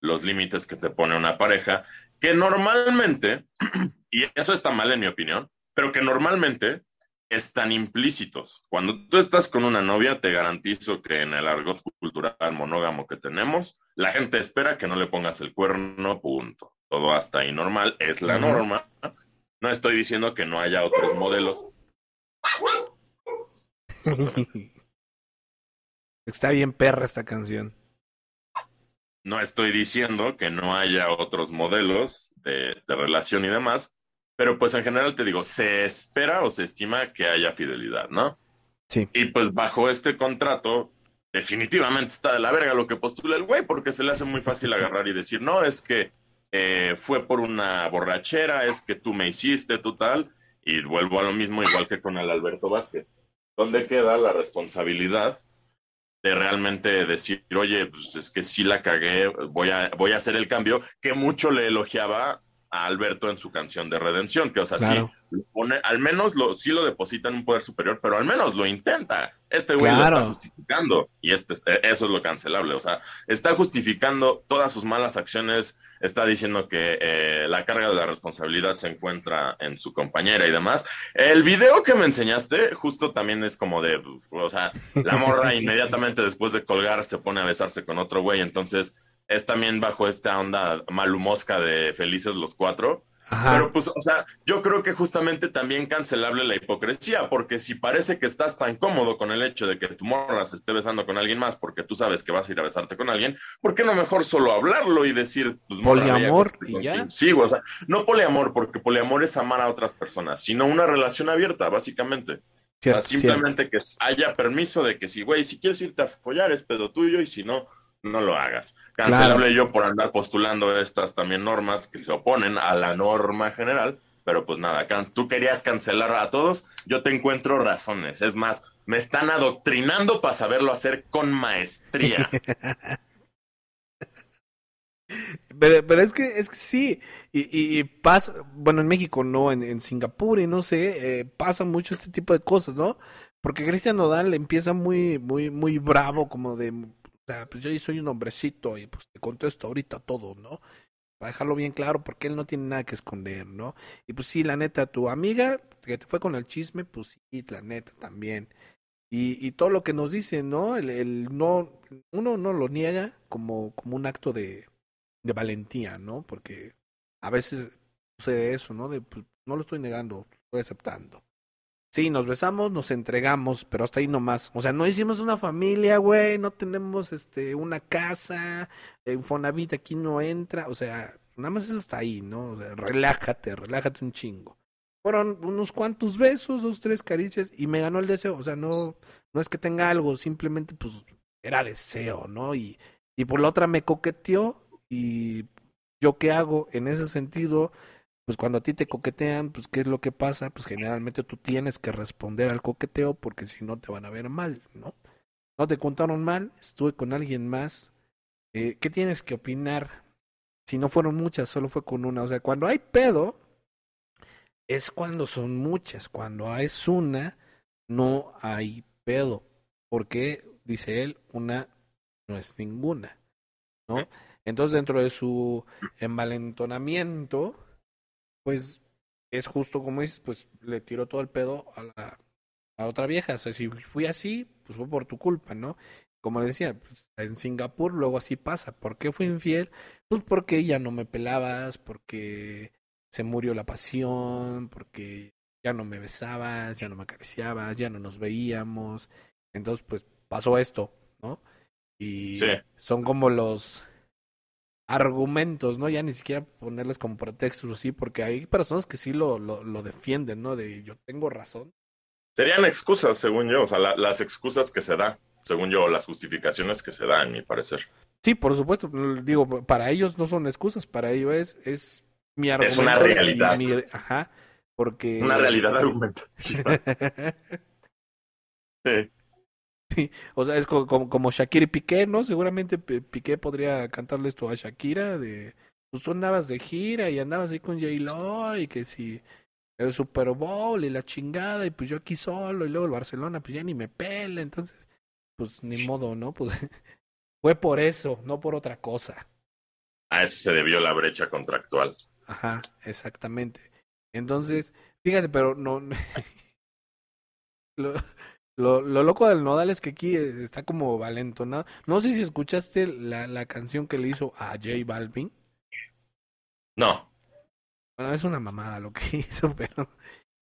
S2: los límites que te pone una pareja, que normalmente, [clears throat] y eso está mal en mi opinión, pero que normalmente están implícitos. Cuando tú estás con una novia, te garantizo que en el argot cultural monógamo que tenemos, la gente espera que no le pongas el cuerno, punto. Todo hasta ahí normal, es la norma. No estoy diciendo que no haya otros modelos. [laughs]
S1: Está bien perra esta canción.
S2: No estoy diciendo que no haya otros modelos de, de relación y demás, pero pues en general te digo, se espera o se estima que haya fidelidad, ¿no?
S1: Sí.
S2: Y pues bajo este contrato, definitivamente está de la verga lo que postula el güey, porque se le hace muy fácil agarrar y decir, no, es que eh, fue por una borrachera, es que tú me hiciste, tú tal, y vuelvo a lo mismo, igual que con el Alberto Vázquez. ¿Dónde queda la responsabilidad de realmente decir, oye, pues es que sí la cagué, voy a, voy a hacer el cambio, que mucho le elogiaba a Alberto en su canción de redención, que o sea,
S1: Claro.
S2: sí, pone, al menos lo, sí lo deposita en un poder superior, pero al menos lo intenta. Este güey lo está justificando y este, eso es lo cancelable, o sea, está justificando todas sus malas acciones, está diciendo que eh, la carga de la responsabilidad se encuentra en su compañera y demás. El video que me enseñaste justo también es como de, o sea, la morra [laughs] inmediatamente después de colgar se pone a besarse con otro güey, entonces es también bajo esta onda malumosca de felices los cuatro.
S1: Ajá.
S2: Pero pues, o sea, yo creo que justamente también cancelable la hipocresía, porque si parece que estás tan cómodo con el hecho de que tu morra se esté besando con alguien más porque tú sabes que vas a ir a besarte con alguien, ¿por qué no mejor solo hablarlo y decir, pues morra,
S1: Poliamor y ya.
S2: Sí, o sea, no poliamor, porque poliamor es amar a otras personas, sino una relación abierta, básicamente.
S1: Cierto,
S2: o sea, simplemente que haya permiso de que si, güey, si quieres irte a follar es pedo tuyo y si no, no lo hagas. Cancelable yo por andar postulando estas también normas que se oponen a la norma general, pero pues nada, tú querías cancelar a todos, yo te encuentro razones. Es más, me están adoctrinando para saberlo hacer con maestría. [laughs]
S1: Pero, pero es que es que sí, y, y, y pasa, bueno, en México no, en, en Singapur y no sé, eh, pasa mucho este tipo de cosas, ¿no? Porque Cristian Nodal empieza muy, muy, muy bravo, como de, o sea, pues yo soy un hombrecito y pues te contesto ahorita todo, ¿no? Para dejarlo bien claro, porque él no tiene nada que esconder, ¿no? Y pues sí, la neta, tu amiga que te fue con el chisme, pues sí, la neta también. Y, y todo lo que nos dice, ¿no? El, el no, uno no lo niega como, como un acto de, de valentía, ¿no? Porque a veces sucede eso, ¿no? De, pues, no lo estoy negando, lo estoy aceptando. Sí, nos besamos, nos entregamos, pero hasta ahí nomás. O sea, no hicimos una familia, güey, no tenemos este una casa, en Fonavit aquí no entra, o sea, nada más es hasta ahí, ¿no? O sea, relájate, relájate un chingo. Fueron unos cuantos besos, dos, tres caricias y me ganó el deseo, o sea, no no es que tenga algo, simplemente pues era deseo, ¿no? Y y por la otra me coqueteó y yo qué hago en ese sentido, pues cuando a ti te coquetean, pues qué es lo que pasa, pues generalmente tú tienes que responder al coqueteo porque si no te van a ver mal, ¿no? No te contaron mal, estuve con alguien más, eh, ¿qué tienes que opinar? Si no fueron muchas, solo fue con una, o sea, cuando hay pedo, es cuando son muchas, cuando es una, no hay pedo, porque, dice él, una no es ninguna, ¿no? Entonces, dentro de su envalentonamiento, pues es justo como dices, pues le tiró todo el pedo a la a otra vieja. O sea, si fui así, pues fue por tu culpa, ¿no? Como decía, pues, en Singapur luego así pasa. ¿Por qué fui infiel? Pues porque ya no me pelabas, porque se murió la pasión, porque ya no me besabas, ya no me acariciabas, ya no nos veíamos. Entonces, pues pasó esto, ¿no? Y
S2: Sí.
S1: son como los argumentos, ¿no? Ya ni siquiera ponerles como pretextos así, porque hay personas que sí lo, lo, lo defienden, ¿no? De yo tengo razón.
S2: Serían excusas, según yo, o sea, la- las excusas que se da, según yo, las justificaciones que se da, en mi parecer.
S1: Sí, por supuesto, digo, para ellos no son excusas, para ellos es, es mi argumento.
S2: Es una realidad.
S1: mi- ajá, porque...
S2: Una realidad argumentativa. [laughs] Sí. [laughs]
S1: o sea, es como, como, Shakira y Piqué, ¿no? Seguramente Piqué podría cantarle esto a Shakira de... Pues tú andabas de gira y andabas ahí con J-Lo y que si el Super Bowl y la chingada y pues yo aquí solo y luego el Barcelona pues ya ni me pela, entonces pues ni modo, ¿no? Pues [laughs] fue por eso, no por otra cosa.
S2: A eso se debió la brecha contractual.
S1: Ajá, exactamente. Entonces, fíjate, pero no... [laughs] lo, lo, lo, loco del nodal es que aquí está como valento, ¿no? Sé si escuchaste la, la canción que le hizo a J Balvin.
S2: No.
S1: Bueno, es una mamada lo que [laughs] hizo, pero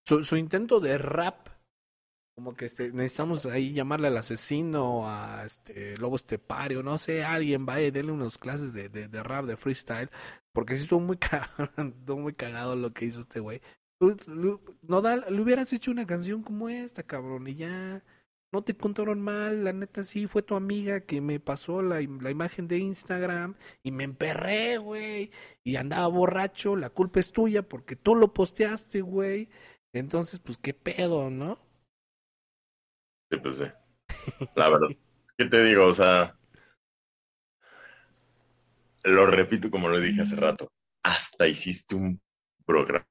S1: su, su intento de rap, como que este, necesitamos ahí llamarle al asesino, a este Lobo Estepario, no sé, alguien vaya y denle unas clases de, de, de, rap, de freestyle, porque sí estuvo muy [laughs] cagado, muy cagado lo que hizo este güey. Nodal, le hubieras hecho una canción como esta, cabrón, y ya no te contaron mal, la neta sí, fue tu amiga que me pasó la, la imagen de Instagram y me emperré, güey, y andaba borracho, la culpa es tuya porque tú lo posteaste, güey. Entonces, pues, ¿qué pedo, no?
S2: Sí, pues sí. La verdad, ¿qué te digo? O sea, lo repito como lo dije hace rato, hasta hiciste un programa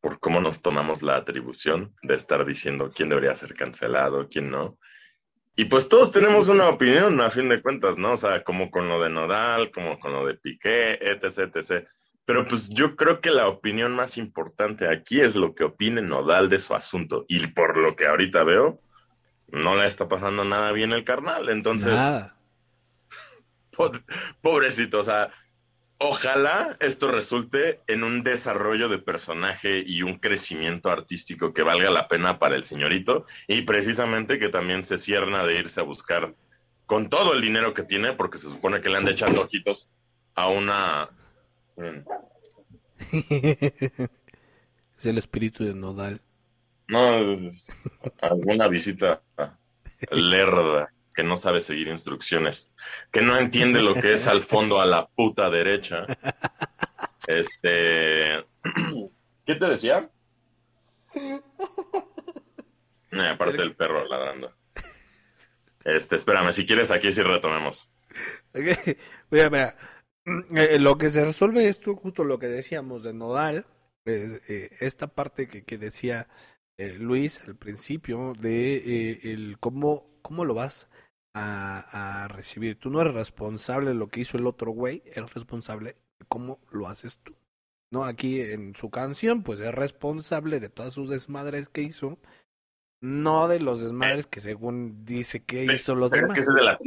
S2: por cómo nos tomamos la atribución de estar diciendo quién debería ser cancelado, quién no. Y pues todos tenemos una opinión a fin de cuentas, ¿no? O sea, como con lo de Nodal, como con lo de Piqué, etc, etc. Pero pues yo creo que la opinión más importante aquí es lo que opine Nodal de su asunto. Y por lo que ahorita veo, no le está pasando nada bien el carnal. Entonces, nada. [laughs] pobrecito, o sea, Ojalá esto resulte en un desarrollo de personaje y un crecimiento artístico que valga la pena para el señorito y precisamente que también se cierna de irse a buscar con todo el dinero que tiene, porque se supone que le han de echar ojitos a una... Mm. [laughs]
S1: es el espíritu de Nodal.
S2: No, alguna visita lerda que no sabe seguir instrucciones, que no entiende lo que es al fondo a la puta derecha. Este, [clears throat] ¿qué te decía? [laughs] Eh, aparte del perro ladrando. Este, espérame, si quieres aquí sí retomemos.
S1: Mira, mira, eh, lo que se resuelve esto, justo lo que decíamos de Nodal, eh, esta parte que, que decía Luis al principio de el cómo, cómo lo vas a, a, recibir. Tú no eres responsable de lo que hizo el otro güey, eres responsable de cómo lo haces tú. ¿No? Aquí en su canción, pues es responsable de todas sus desmadres que hizo, no de los desmadres que según dice que hizo los demás.
S2: Es que la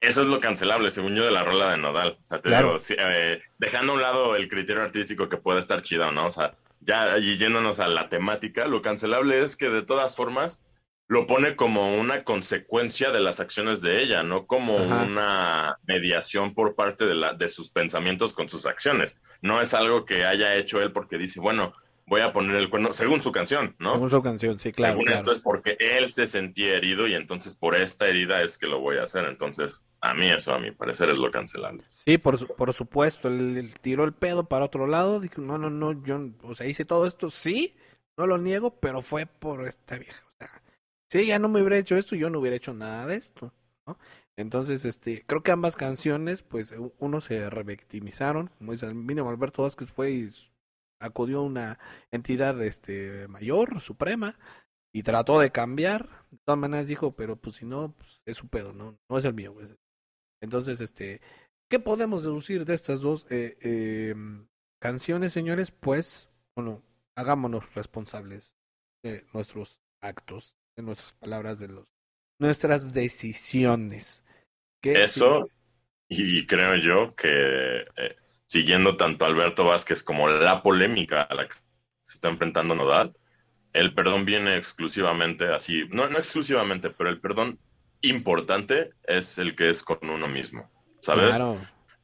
S2: Eso es lo cancelable, según yo, de la rola de Nodal. O sea, te digo, eh, dejando a un lado el criterio artístico que puede estar chido, ¿no? O sea, ya yéndonos a la temática, lo cancelable es que de todas formas lo pone como una consecuencia de las acciones de ella, no como una mediación por parte de, la, de sus pensamientos con sus acciones. No es algo que haya hecho él porque dice, bueno, voy a poner el cuerno, según su canción, ¿no?
S1: Según su canción, sí, claro.
S2: Según esto es porque él se sentía herido y entonces por esta herida es que lo voy a hacer. Entonces, a mí eso, a mi parecer, es lo cancelable.
S1: Sí, por, por supuesto, él, tiró el pedo para otro lado, dijo, no, no, no, yo, o sea, hice todo esto, sí, no lo niego, pero fue por esta vieja. Si ella no me hubiera hecho esto, yo no hubiera hecho nada de esto. Entonces, este, creo que ambas canciones, pues, uno se revictimizaron, como dice mínimo Alberto Vázquez fue y acudió a una entidad este mayor, suprema, y trató de cambiar. De todas maneras dijo, pero pues si no, pues es su pedo, no, no es el mío. Entonces, este, ¿qué podemos deducir de estas dos eh, eh, canciones, señores? Pues, bueno, hagámonos responsables de nuestros actos de nuestras palabras, de los nuestras decisiones.
S2: Eso, y creo yo que eh, siguiendo tanto Alberto Vázquez como la polémica a la que se está enfrentando Nodal, el perdón viene exclusivamente así, no, no exclusivamente, pero el perdón importante es el que es con uno mismo, ¿sabes?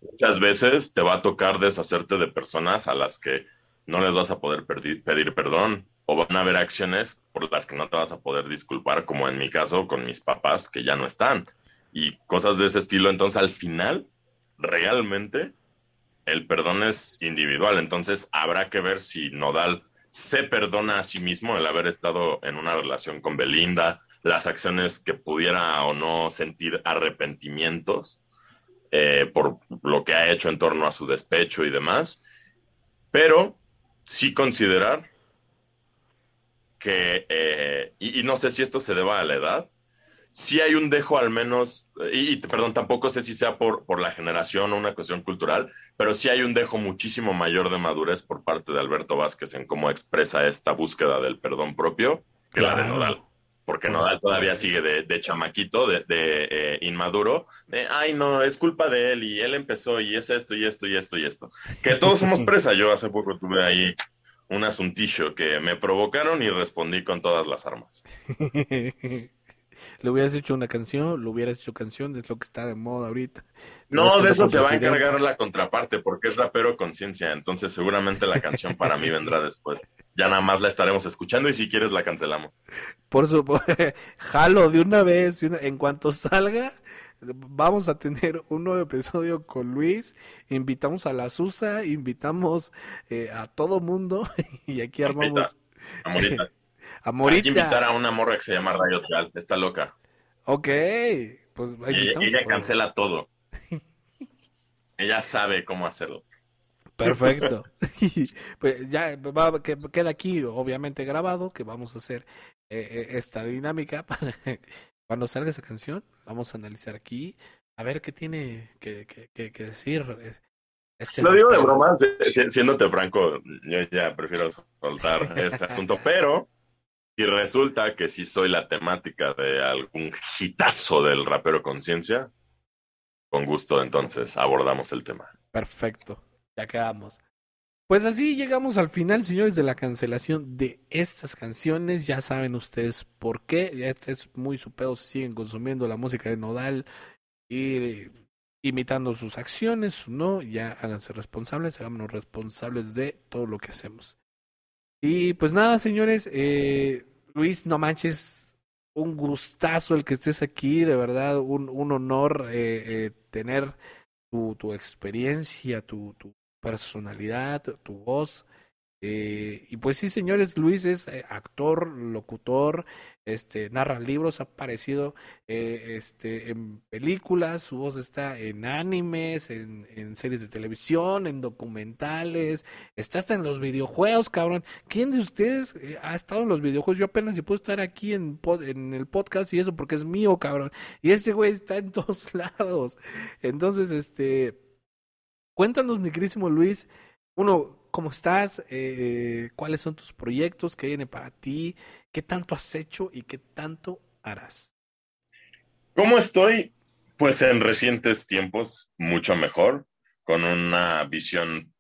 S2: Muchas veces te va a tocar deshacerte de personas a las que no les vas a poder pedir perdón o van a haber acciones por las que no te vas a poder disculpar, como en mi caso con mis papás que ya no están, y cosas de ese estilo. Entonces, al final, realmente, el perdón es individual. Entonces, habrá que ver si Nodal se perdona a sí mismo el haber estado en una relación con Belinda, las acciones que pudiera o no sentir arrepentimientos eh, por lo que ha hecho en torno a su despecho y demás, pero sí considerar que, eh, y, no sé si esto se deba a la edad, sí hay un dejo al menos, y, perdón, tampoco sé si sea por, por la generación o una cuestión cultural, pero sí hay un dejo muchísimo mayor de madurez por parte de Alberto Vázquez en cómo expresa esta búsqueda del perdón propio que la de Nodal. Porque Nodal todavía sigue de, chamaquito, de, eh, inmaduro, de, ay, no, es culpa de él y él empezó y es esto y esto y esto y esto. Que todos somos [laughs] presa. Yo hace poco tuve ahí un asuntillo que me provocaron y respondí con todas las armas. [laughs]
S1: Le hubieras hecho una canción, lo hubieras hecho canción, es lo que está de moda ahorita.
S2: No, de eso se va a encargar la contraparte, porque es rapero conciencia, entonces seguramente la canción para mí vendrá después. Ya nada más la estaremos escuchando y si quieres la cancelamos.
S1: Por supuesto, [laughs] jalo de una vez, en cuanto salga, vamos a tener un nuevo episodio con Luis, invitamos a la Susa, invitamos eh, a todo mundo [laughs] y aquí armamos... [laughs]
S2: A Morita. Hay que invitar a una morra que se llama Rayo. Está loca.
S1: Ok. Pues
S2: ella, ella cancela todo. [laughs] ella sabe cómo hacerlo.
S1: Perfecto. pues ya va, que, queda aquí, obviamente grabado, que vamos a hacer eh, eh, esta dinámica para cuando salga esa canción. Vamos a analizar aquí, a ver qué tiene que, que, que decir.
S2: Este Lo digo de broma, siéndote franco, yo ya prefiero soltar este [laughs] asunto, pero y resulta que si soy la temática de algún hitazo del rapero conciencia, con gusto entonces abordamos el tema.
S1: Perfecto, ya quedamos. Pues así llegamos al final, señores, de la cancelación de estas canciones. Ya saben ustedes por qué. Este es muy su pedo si siguen consumiendo la música de Nodal y imitando sus acciones, no, ya háganse responsables, hagámonos responsables de todo lo que hacemos. Y pues nada, señores, eh, Luis, no manches, un gustazo el que estés aquí, de verdad, un, honor eh, eh, tener tu, tu experiencia, tu personalidad, tu voz. Eh, y pues sí, señores, Luis es actor, locutor, este, narra libros, ha aparecido eh, este, en películas, su voz está en animes, en, en, series de televisión, en documentales, está hasta en los videojuegos, cabrón. ¿Quién de ustedes eh, ha estado en los videojuegos? Yo apenas si puedo estar aquí en, en el podcast y eso porque es mío, cabrón. Y este güey está en [laughs] todos lados. Entonces, este, cuéntanos, mi querísimo Luis, uno, ¿cómo estás? Eh, ¿Cuáles son tus proyectos? ¿Qué viene para ti? ¿Qué tanto has hecho y qué tanto harás?
S2: ¿Cómo estoy? Pues en recientes tiempos, mucho mejor, con una visión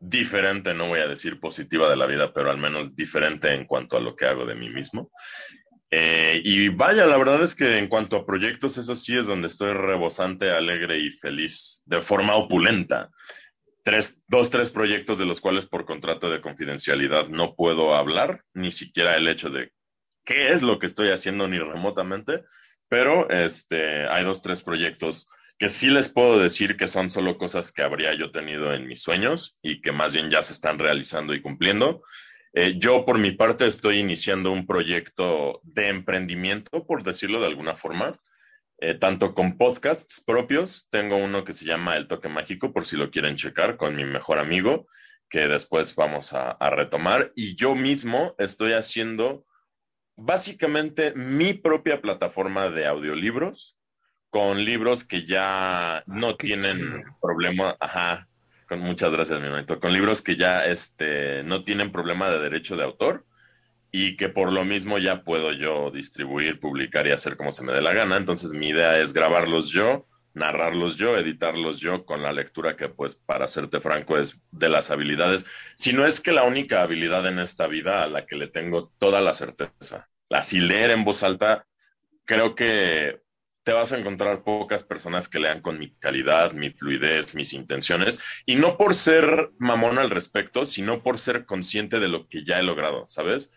S2: diferente, no voy a decir positiva de la vida, pero al menos diferente en cuanto a lo que hago de mí mismo. Eh, y vaya, la verdad es que en cuanto a proyectos, eso sí es donde estoy rebosante, alegre y feliz de forma opulenta tres, dos, tres proyectos de los cuales por contrato de confidencialidad no puedo hablar, ni siquiera el hecho de qué es lo que estoy haciendo ni remotamente, pero este, hay dos, tres proyectos que sí les puedo decir que son solo cosas que habría yo tenido en mis sueños y que más bien ya se están realizando y cumpliendo. Eh, yo por mi parte estoy iniciando un proyecto de emprendimiento, por decirlo de alguna forma, eh, tanto con podcasts propios, tengo uno que se llama El Toque Mágico, por si lo quieren checar, con mi mejor amigo, que después vamos a, retomar. Y yo mismo estoy haciendo básicamente mi propia plataforma de audiolibros, con libros que ya ah, no tienen problema, ajá, muchas gracias, mi hermanito, con libros que ya este, no tienen problema de derecho de autor y que por lo mismo ya puedo yo distribuir, publicar y hacer como se me dé la gana. Entonces mi idea es grabarlos yo, narrarlos yo, editarlos yo con la lectura que pues para serte franco es de las habilidades, si no es que la única habilidad en esta vida a la que le tengo toda la certeza. Así leer en voz alta, creo que te vas a encontrar pocas personas que lean con mi calidad, mi fluidez, mis intenciones, y no por ser mamón al respecto, sino por ser consciente de lo que ya he logrado, ¿sabes?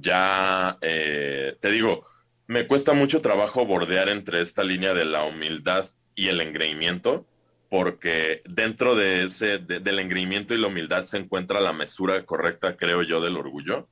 S2: ya, eh, te digo, me cuesta mucho trabajo bordear entre esta línea de la humildad y el engreimiento, porque dentro de ese, del engreimiento y la humildad se encuentra la mesura correcta, creo yo, del orgullo.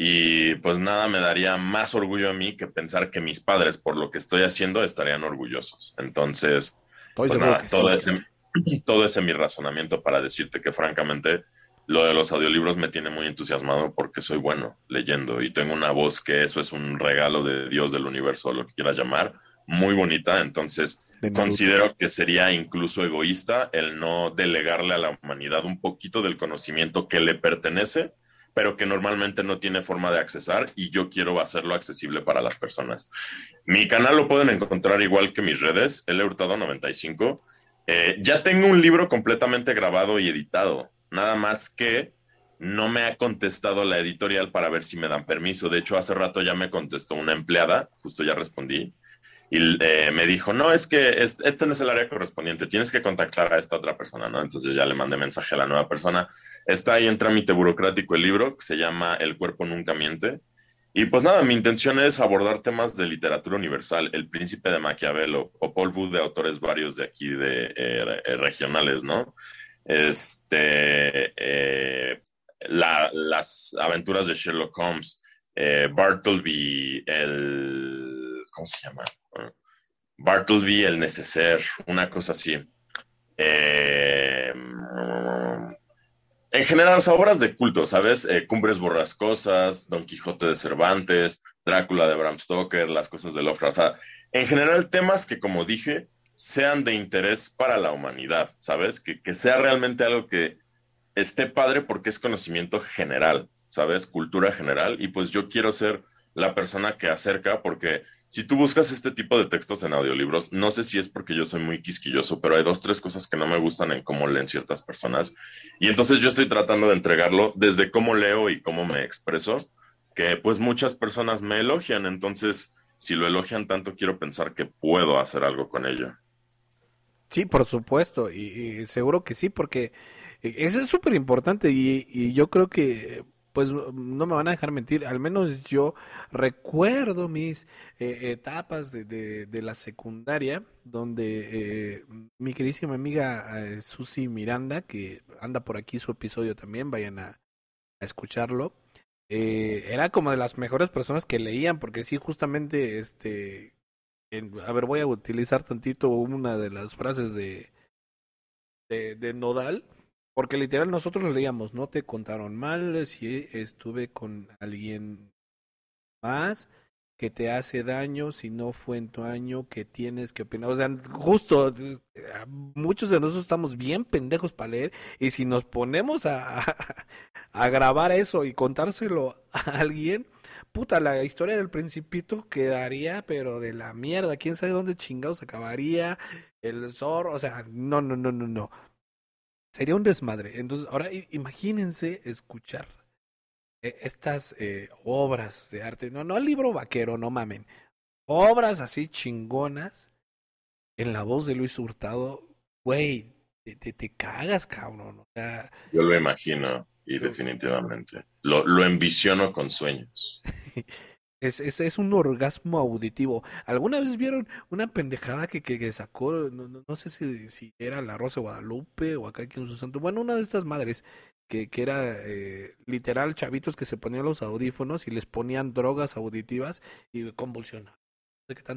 S2: Y pues nada me daría más orgullo a mí que pensar que mis padres, por lo que estoy haciendo, estarían orgullosos. Entonces, pues nada, todo, ese, [clears throat] todo ese mi razonamiento para decirte que francamente lo de los audiolibros me tiene muy entusiasmado porque soy bueno leyendo y tengo una voz que eso es un regalo de Dios del universo, lo que quieras llamar, muy bonita. Entonces, considero que sería incluso egoísta el no delegarle a la humanidad un poquito del conocimiento que le pertenece, pero que normalmente no tiene forma de accesar y yo quiero hacerlo accesible para las personas. Mi canal lo pueden encontrar igual que mis redes, el Hurtado 95. Eh, ya tengo un libro completamente grabado y editado Nada más que no me ha contestado la editorial para ver si me dan permiso. De hecho, hace rato ya me contestó una empleada, justo ya respondí, y eh, me dijo, no, es que este no es el área correspondiente, tienes que contactar a esta otra persona, ¿no? Entonces ya le mandé mensaje a la nueva persona. Está ahí en trámite burocrático el libro, que se llama El cuerpo nunca miente. Y pues nada, mi intención es abordar temas de literatura universal, El príncipe de Maquiavelo, o Paul Wood de autores varios de aquí, de eh, regionales, ¿no? este, eh, las aventuras de Sherlock Holmes, eh, Bartleby, el, ¿cómo se llama? Bartleby, el neceser, una cosa así. Eh, en general, obras de culto, ¿sabes? Cumbres borrascosas, Don Quijote de Cervantes, Drácula de Bram Stoker, las cosas de Lovecraft. O en general, temas que, como dije, sean de interés para la humanidad, ¿sabes? Que, sea realmente algo que esté padre porque es conocimiento general, ¿sabes? Cultura general. Y pues yo quiero ser la persona que acerca porque si tú buscas este tipo de textos en audiolibros, no sé si es porque yo soy muy quisquilloso, pero hay dos, tres cosas que no me gustan en cómo leen ciertas personas. Y entonces yo estoy tratando de entregarlo desde cómo leo y cómo me expreso, que pues muchas personas me elogian. Entonces, si lo elogian tanto, quiero pensar que puedo hacer algo con ello.
S1: Sí, por supuesto, y, seguro que sí, porque e, eso es súper importante y, yo creo que, pues no me van a dejar mentir, al menos yo recuerdo mis eh, etapas de, de, la secundaria, donde eh, mi queridísima amiga eh, Susi Miranda, que anda por aquí su episodio también, vayan a, escucharlo. era como de las mejores personas que leían, porque sí, justamente, este, a ver, voy a utilizar tantito una de las frases de, de, Nodal, porque literal nosotros leíamos, no te contaron mal si estuve con alguien más que te hace daño si no fue en tu año que tienes que opinar. O sea, justo, muchos de nosotros estamos bien pendejos para leer y si nos ponemos a, a grabar eso y contárselo a alguien, puta, la historia del principito quedaría, pero de la mierda. ¿Quién sabe dónde chingados acabaría? El zorro, o sea, no, no, no, no, no. Sería un desmadre. Entonces, ahora imagínense escuchar eh, estas eh, obras de arte. No, no el libro vaquero, no mamen. Obras así chingonas en la voz de Luis Hurtado. Güey, te, te, te cagas, cabrón. O sea,
S2: Yo lo imagino. Y definitivamente. Lo, lo envisiono con sueños. [laughs]
S1: Es, es, es, un orgasmo auditivo. ¿Alguna vez vieron una pendejada que, que, sacó? No, no, sé si, si, era la Rosa Guadalupe o acá en su santo. Bueno, una de estas madres que, que era eh, literal chavitos que se ponían los audífonos y les ponían drogas auditivas y convulsionaban.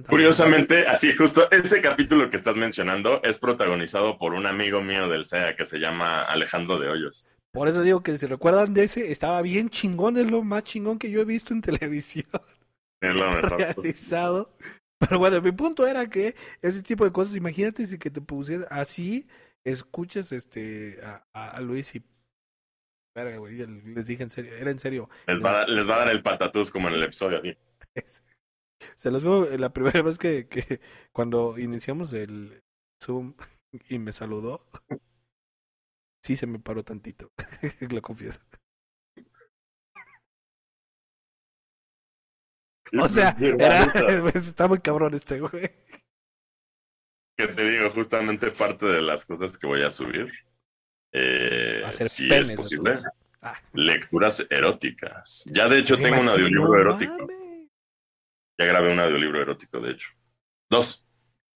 S2: Curiosamente, así justo ese capítulo que estás mencionando es protagonizado por un amigo mío del SEA que se llama Alejandro de Hoyos.
S1: Por eso digo que si recuerdan de ese, estaba bien chingón, es lo más chingón que yo he visto en [laughs] televisión.
S2: Es lo mejor.
S1: Realizado. Pero bueno, mi punto era que ese tipo de cosas, imagínate si que te pusieras así, escuchas este a, a Luis y verga, güey, les dije en serio, era en serio.
S2: Les va, a, les va a dar el patatús como en el episodio así. [laughs]
S1: Se los digo la primera vez que, que cuando iniciamos el Zoom y me saludó, sí se me paró tantito, [laughs] lo confieso. O sea, [laughs] era, [laughs] está muy cabrón este güey.
S2: Que te digo, justamente parte de las cosas que voy a subir, eh, si es posible, ah. lecturas eróticas. Ya de hecho tengo un audiolibro erótico. Ya grabé un audiolibro erótico, de hecho. Dos.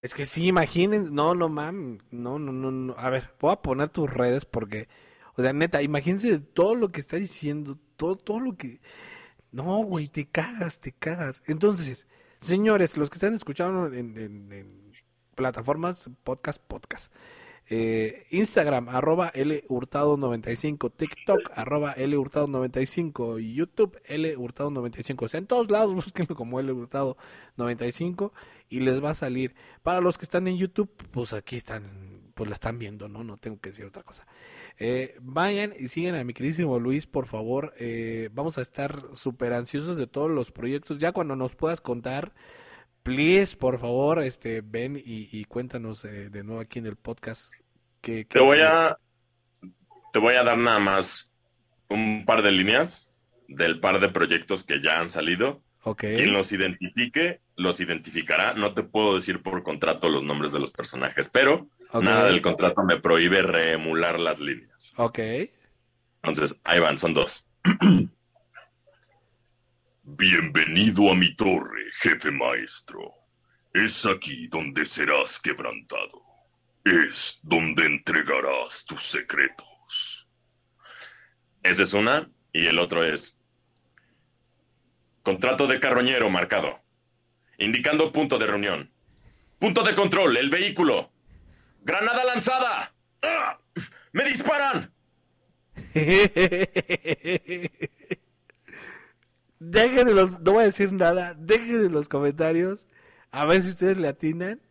S1: Es que sí, imaginen, no, no mames, no, no, no, no. A ver, voy a poner tus redes porque, o sea, neta, imagínense todo lo que está diciendo, todo, todo lo que, No, güey, te cagas, te cagas. Entonces, señores, los que están escuchando en, en plataformas, podcast, podcast. Eh, Instagram, arroba L Hurtado 95, TikTok, arroba L Hurtado 95, y YouTube, L Hurtado 95. O sea, en todos lados [laughs] búsquenlo como L Hurtado 95 y les va a salir. Para los que están en YouTube, pues aquí están, pues la están viendo, ¿no? No tengo que decir otra cosa. Eh, vayan y sigan a mi queridísimo Luis, por favor. Eh, vamos a estar súper ansiosos de todos los proyectos. Ya cuando nos puedas contar please, por favor, este, ven y, cuéntanos eh, de nuevo aquí en el podcast. Que,
S2: te voy a te voy a dar nada más un par de líneas del par de proyectos que ya han salido.
S1: Okay.
S2: Quien los identifique, los identificará. No te puedo decir por contrato los nombres de los personajes, pero nada del contrato me prohíbe reemular las líneas.
S1: Ok.
S2: Entonces, ahí van, son dos. [clears throat] Bienvenido a mi torre, jefe maestro. Es aquí donde serás quebrantado. Es donde entregarás tus secretos. Esa es una, y el otro es contrato de carroñero marcado, indicando punto de reunión. Punto de control, el vehículo. Granada lanzada. ¡Ah! ¡Me disparan! [laughs]
S1: Dejen en los, no voy a decir nada, dejen en los comentarios a ver si ustedes le atinan.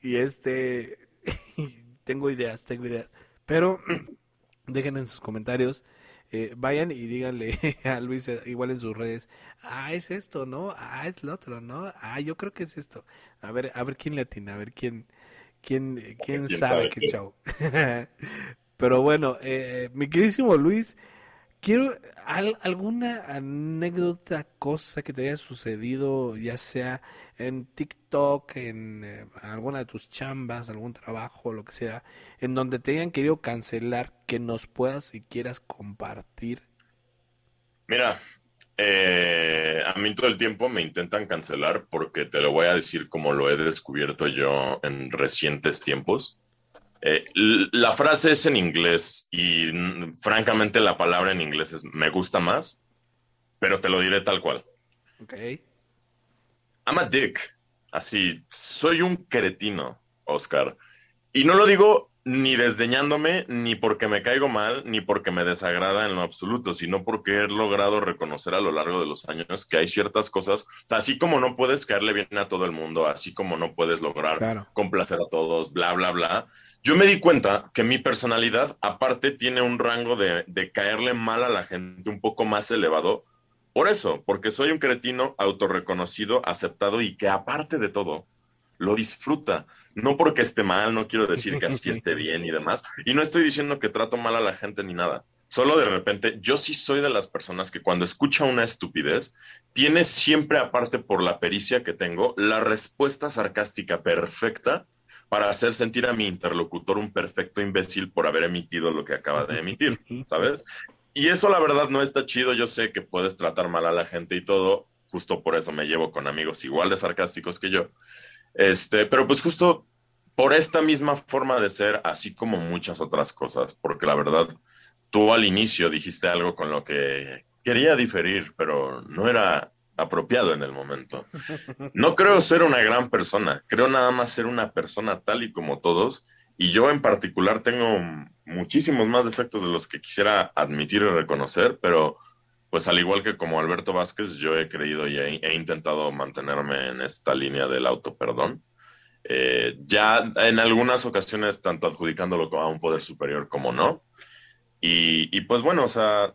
S1: Y este, [laughs] tengo ideas, tengo ideas. Pero [clears throat] dejen en sus comentarios, eh, vayan y díganle [laughs] a Luis eh, igual en sus redes, ah, es esto, ¿no? Ah, es lo otro, ¿no? Ah, yo creo que es esto. A ver, a ver quién le atina, a ver quién, quién, quién, sabe, qué chau. [laughs] Pero bueno, eh, mi queridísimo Luis, Quiero alguna anécdota, cosa que te haya sucedido, ya sea en TikTok, en eh, alguna de tus chambas, algún trabajo, lo que sea, en donde te hayan querido cancelar, que nos puedas y quieras compartir.
S2: Mira, eh, a mí todo el tiempo me intentan cancelar porque te lo voy a decir como lo he descubierto yo en recientes tiempos. Eh, la frase es en inglés y francamente la palabra en inglés es me gusta más, pero te lo diré tal cual.
S1: Ok.
S2: I'm a dick. Así, soy un cretino, Oscar. Y no lo digo ni desdeñándome, ni porque me caigo mal, ni porque me desagrada en lo absoluto, sino porque he logrado reconocer a lo largo de los años que hay ciertas cosas, así como no puedes caerle bien a todo el mundo, así como no puedes lograr complacer a todos, bla, bla, bla, yo me di cuenta que mi personalidad, aparte, tiene un rango de, caerle mal a la gente un poco más elevado. Por eso, porque soy un cretino autorreconocido, aceptado y que aparte de todo, lo disfruta. No porque esté mal, no quiero decir que así [laughs] esté bien y demás. Y no estoy diciendo que trato mal a la gente ni nada. Solo de repente, yo sí soy de las personas que cuando escucha una estupidez, tiene siempre, aparte por la pericia que tengo, la respuesta sarcástica perfecta para hacer sentir a mi interlocutor un perfecto imbécil por haber emitido lo que acaba de emitir, [laughs] ¿sabes? Y eso la verdad no está chido, yo sé que puedes tratar mal a la gente y todo, justo por eso me llevo con amigos igual de sarcásticos que yo. Este, pero pues justo por esta misma forma de ser, así como muchas otras cosas, porque la verdad, tú al inicio dijiste algo con lo que quería diferir, pero no era apropiado en el momento. No creo ser una gran persona, creo nada más ser una persona tal y como todos, y yo en particular tengo muchísimos más defectos de los que quisiera admitir y reconocer, pero pues al igual que como Alberto Vázquez, yo he creído y he, intentado mantenerme en esta línea del autoperdón. Eh, ya en algunas ocasiones, tanto adjudicándolo a un poder superior como no. Y, y pues bueno, o sea,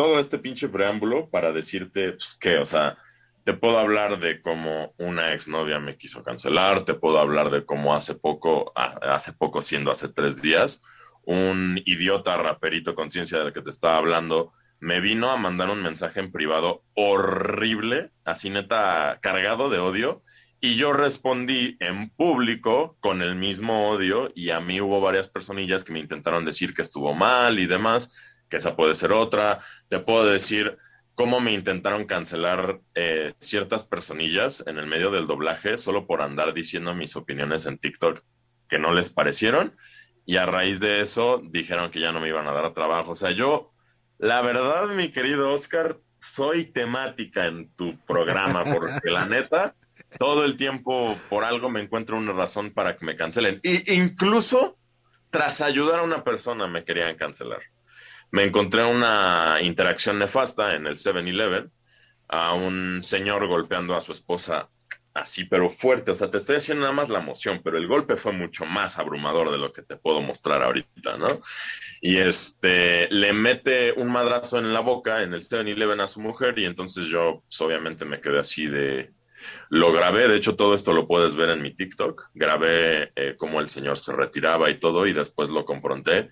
S2: todo este pinche preámbulo para decirte pues, que, o sea, te puedo hablar de cómo una exnovia me quiso cancelar, te puedo hablar de cómo hace poco, hace poco siendo hace tres días, un idiota raperito conciencia del que te estaba hablando me vino a mandar un mensaje en privado horrible, así neta cargado de odio, y yo respondí en público con el mismo odio y a mí hubo varias personillas que me intentaron decir que estuvo mal y demás que esa puede ser otra. Te puedo decir cómo me intentaron cancelar eh, ciertas personillas en el medio del doblaje solo por andar diciendo mis opiniones en TikTok que no les parecieron. Y a raíz de eso dijeron que ya no me iban a dar trabajo. O sea, yo, la verdad, mi querido Oscar, soy temática en tu programa, porque la neta, todo el tiempo por algo me encuentro una razón para que me cancelen. Y incluso tras ayudar a una persona me querían cancelar. Me encontré una interacción nefasta en el 7-Eleven a un señor golpeando a su esposa así, pero fuerte. O sea, te estoy haciendo nada más la emoción, pero el golpe fue mucho más abrumador de lo que te puedo mostrar ahorita, ¿no? Y este, le mete un madrazo en la boca en el 7-Eleven a su mujer y entonces yo, pues, obviamente, me quedé así de... Lo grabé, de hecho todo esto lo puedes ver en mi TikTok. Grabé eh, cómo el señor se retiraba y todo y después lo confronté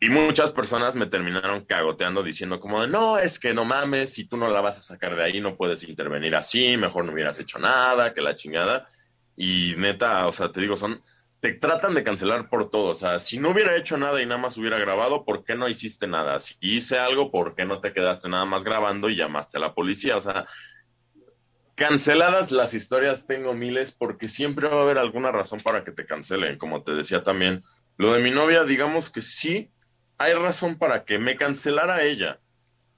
S2: y muchas personas me terminaron cagoteando diciendo como de, no, es que no mames, si tú no la vas a sacar de ahí, no puedes intervenir así, mejor no hubieras hecho nada, que la chingada. Y neta, o sea, te digo, son, te tratan de cancelar por todo. O sea, si no hubiera hecho nada y nada más hubiera grabado, ¿por qué no hiciste nada? Si hice algo, ¿por qué no te quedaste nada más grabando y llamaste a la policía? O sea, canceladas las historias tengo miles porque siempre va a haber alguna razón para que te cancelen. Como te decía también, lo de mi novia, digamos que sí, hay razón para que me cancelara ella.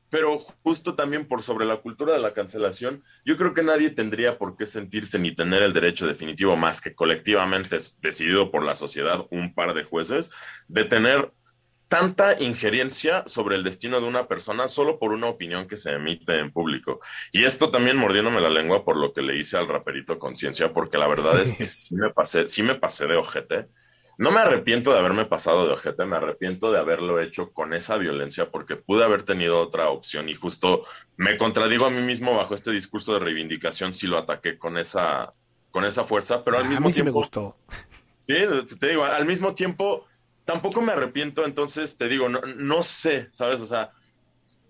S2: Pero justo también por sobre la cultura de la cancelación, yo creo que nadie tendría por qué sentirse ni tener el derecho definitivo más que colectivamente decidido por la sociedad, un par de jueces, de tener tanta injerencia sobre el destino de una persona solo por una opinión que se emite en público. Y esto también mordiéndome la lengua por lo que le hice al raperito Conciencia, porque la verdad es que [laughs] sí me pasé, sí me pasé de ojete no me arrepiento de haberme pasado de ojete, me arrepiento de haberlo hecho con esa violencia porque pude haber tenido otra opción y justo me contradigo a mí mismo bajo este discurso de reivindicación si lo ataqué con esa, con esa fuerza, pero al mismo
S1: a mí sí
S2: tiempo...
S1: me gustó.
S2: Sí, te digo, al mismo tiempo tampoco me arrepiento, entonces te digo, no, no sé, ¿sabes? O sea,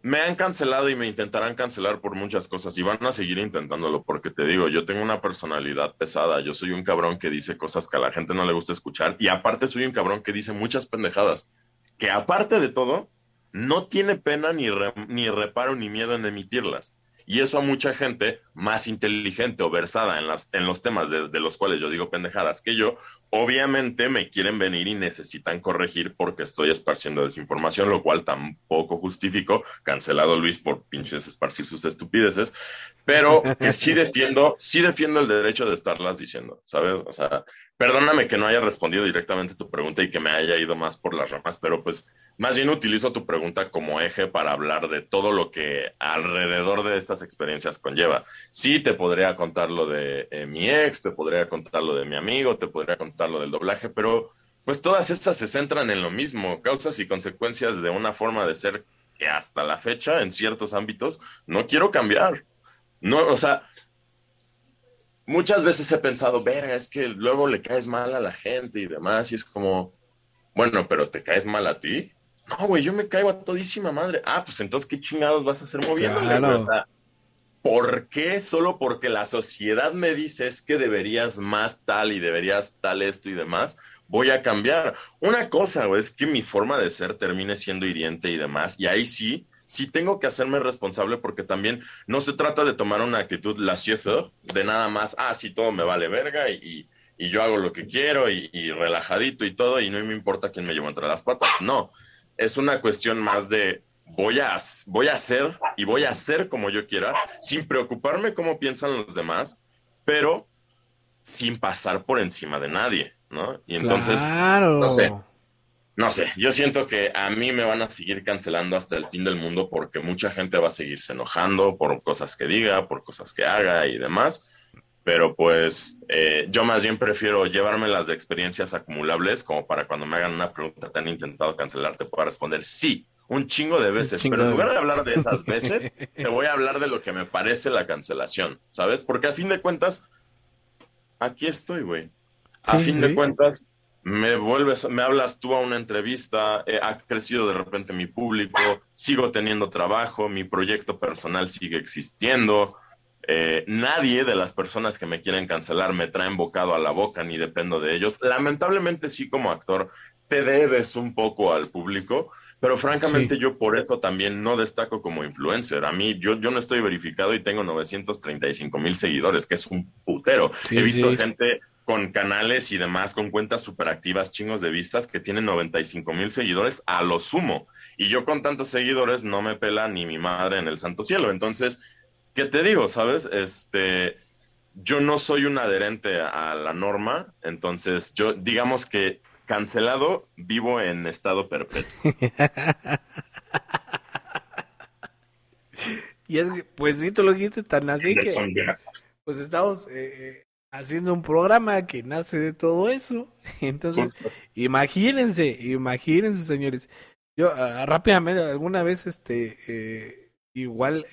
S2: me han cancelado y me intentarán cancelar por muchas cosas y van a seguir intentándolo porque te digo, yo tengo una personalidad pesada, yo soy un cabrón que dice cosas que a la gente no le gusta escuchar y aparte soy un cabrón que dice muchas pendejadas, que aparte de todo, no tiene pena ni, ni reparo ni miedo en emitirlas. Y eso a mucha gente más inteligente o versada en, las, en los temas de, de, los cuales yo digo pendejadas que yo, obviamente me quieren venir y necesitan corregir porque estoy esparciendo desinformación, lo cual tampoco justifico. Cancelado Luis por pinches esparcir sus estupideces, pero que sí [laughs] defiendo, sí defiendo el derecho de estarlas diciendo, ¿sabes? O sea, perdóname que no haya respondido directamente a tu pregunta y que me haya ido más por las ramas, pero pues más bien utilizo tu pregunta como eje para hablar de todo lo que alrededor de estas experiencias conlleva. Sí, te podría contar lo de eh, mi ex, te podría contar lo de mi amigo, te podría contar lo del doblaje, pero pues todas estas se centran en lo mismo, causas y consecuencias de una forma de ser que hasta la fecha, en ciertos ámbitos, no quiero cambiar. No, o sea, muchas veces he pensado, verga, es que luego le caes mal a la gente y demás, y es como, bueno, pero ¿te caes mal a ti? No, güey, yo me caigo a todísima madre. Ah, pues entonces, ¿qué chingados vas a hacer moviéndole?
S1: Claro.
S2: O sea, ¿Por qué? Solo porque la sociedad me dice es que deberías más tal y deberías tal esto y demás, voy a cambiar. Una cosa, güey, es que mi forma de ser termine siendo hiriente y demás, y ahí sí, sí tengo que hacerme responsable porque también no se trata de tomar una actitud la de nada más, ah, sí, todo me vale verga y, y yo hago lo que quiero y, y, relajadito y todo y no me importa quién me llevo entre las patas. No, es una cuestión más de voy a, voy a hacer y voy a hacer como yo quiera sin preocuparme cómo piensan los demás, pero sin pasar por encima de nadie, ¿no? Y entonces,
S1: claro.
S2: no sé, no sé, yo siento que a mí me van a seguir cancelando hasta el fin del mundo porque mucha gente va a seguirse enojando por cosas que diga, por cosas que haga y demás. Pero pues eh, yo más bien prefiero llevarme las de experiencias acumulables como para cuando me hagan una pregunta, ¿te han intentado cancelar? Te pueda responder sí, un chingo de veces. Chingo pero en lugar de hablar de esas [laughs] veces, te voy a hablar de lo que me parece la cancelación, ¿sabes? Porque a fin de cuentas, aquí estoy, güey. A sí, fin sí. de cuentas, me vuelves, me hablas tú a una entrevista, eh, ha crecido de repente mi público, sigo teniendo trabajo, mi proyecto personal sigue existiendo. Eh, nadie de las personas que me quieren cancelar me traen bocado a la boca ni dependo de ellos. Lamentablemente sí como actor te debes un poco al público, pero francamente sí. yo por eso también no destaco como influencer. A mí yo, yo no estoy verificado y tengo 935 mil seguidores, que es un putero. Sí, He visto sí. gente con canales y demás, con cuentas súper activas, chingos de vistas, que tienen 95 mil seguidores a lo sumo. Y yo con tantos seguidores no me pela ni mi madre en el santo cielo. Entonces, ¿qué te digo? ¿Sabes? Este, yo no soy un adherente a la norma, entonces yo digamos que cancelado, vivo en estado perpetuo. [laughs]
S1: y es que, pues sí, tú lo dijiste tan así que, pues estamos eh, eh, haciendo un programa que nace de todo eso. [laughs] Entonces, imagínense, imagínense, señores. Yo ah, rápidamente, alguna vez, este, eh, igual,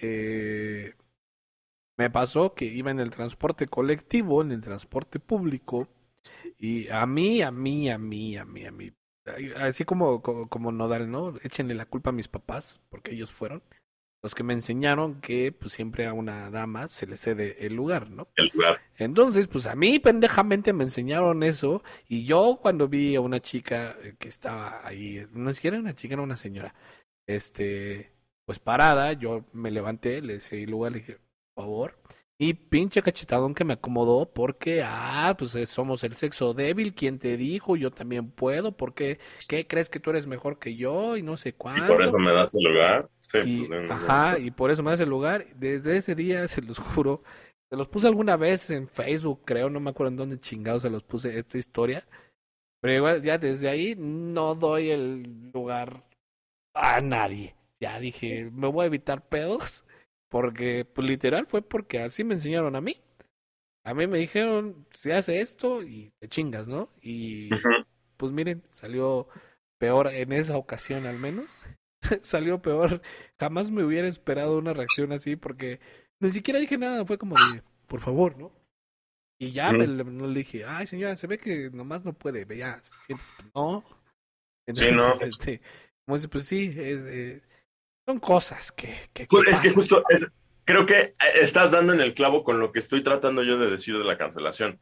S1: me pasó que iba en el transporte colectivo, en el transporte público, y a mí, a mí, a mí, a mí, a mí, así como, como, Nodal, ¿no? Échenle la culpa a mis papás, porque ellos fueron los que me enseñaron que pues siempre a una dama se le cede el lugar, ¿no?
S2: El lugar.
S1: Entonces, pues a mí pendejamente me enseñaron eso y yo cuando vi a una chica eh, que estaba ahí, no siquiera una chica, era una señora, este, pues parada, yo me levanté, le cedí el lugar, le dije, favor, y pinche cachetadón que me acomodó porque, ah, pues eh, somos el sexo débil, ¿quién te dijo? Yo también puedo, porque ¿qué crees que tú eres mejor que yo? Y no sé cuándo.
S2: Y por eso me das el lugar.
S1: Sí, pues, ajá, y por eso me das el lugar. Desde ese día, [laughs] se los juro, se los puse alguna vez en Facebook, creo, no me acuerdo en dónde chingados se los puse esta historia. Pero igual, ya desde ahí no doy el lugar a nadie. Ya dije, me voy a evitar pedos porque, pues literal, fue porque así me enseñaron a mí. A mí me dijeron, se hace esto y te chingas, ¿no? Y pues miren, salió peor en esa ocasión al menos. [laughs] salió peor. Jamás me hubiera esperado una reacción así porque ni siquiera dije nada. Fue como de, por favor, ¿no? Y ya me, le dije, ay señora, se ve que nomás no puede, ya, sientes, no.
S2: sí, no. [laughs]
S1: Este, como dice, pues sí, es, eh, son cosas que... que,
S2: es que justo creo que eh, estás dando en el clavo con lo que estoy tratando yo de decir de la cancelación.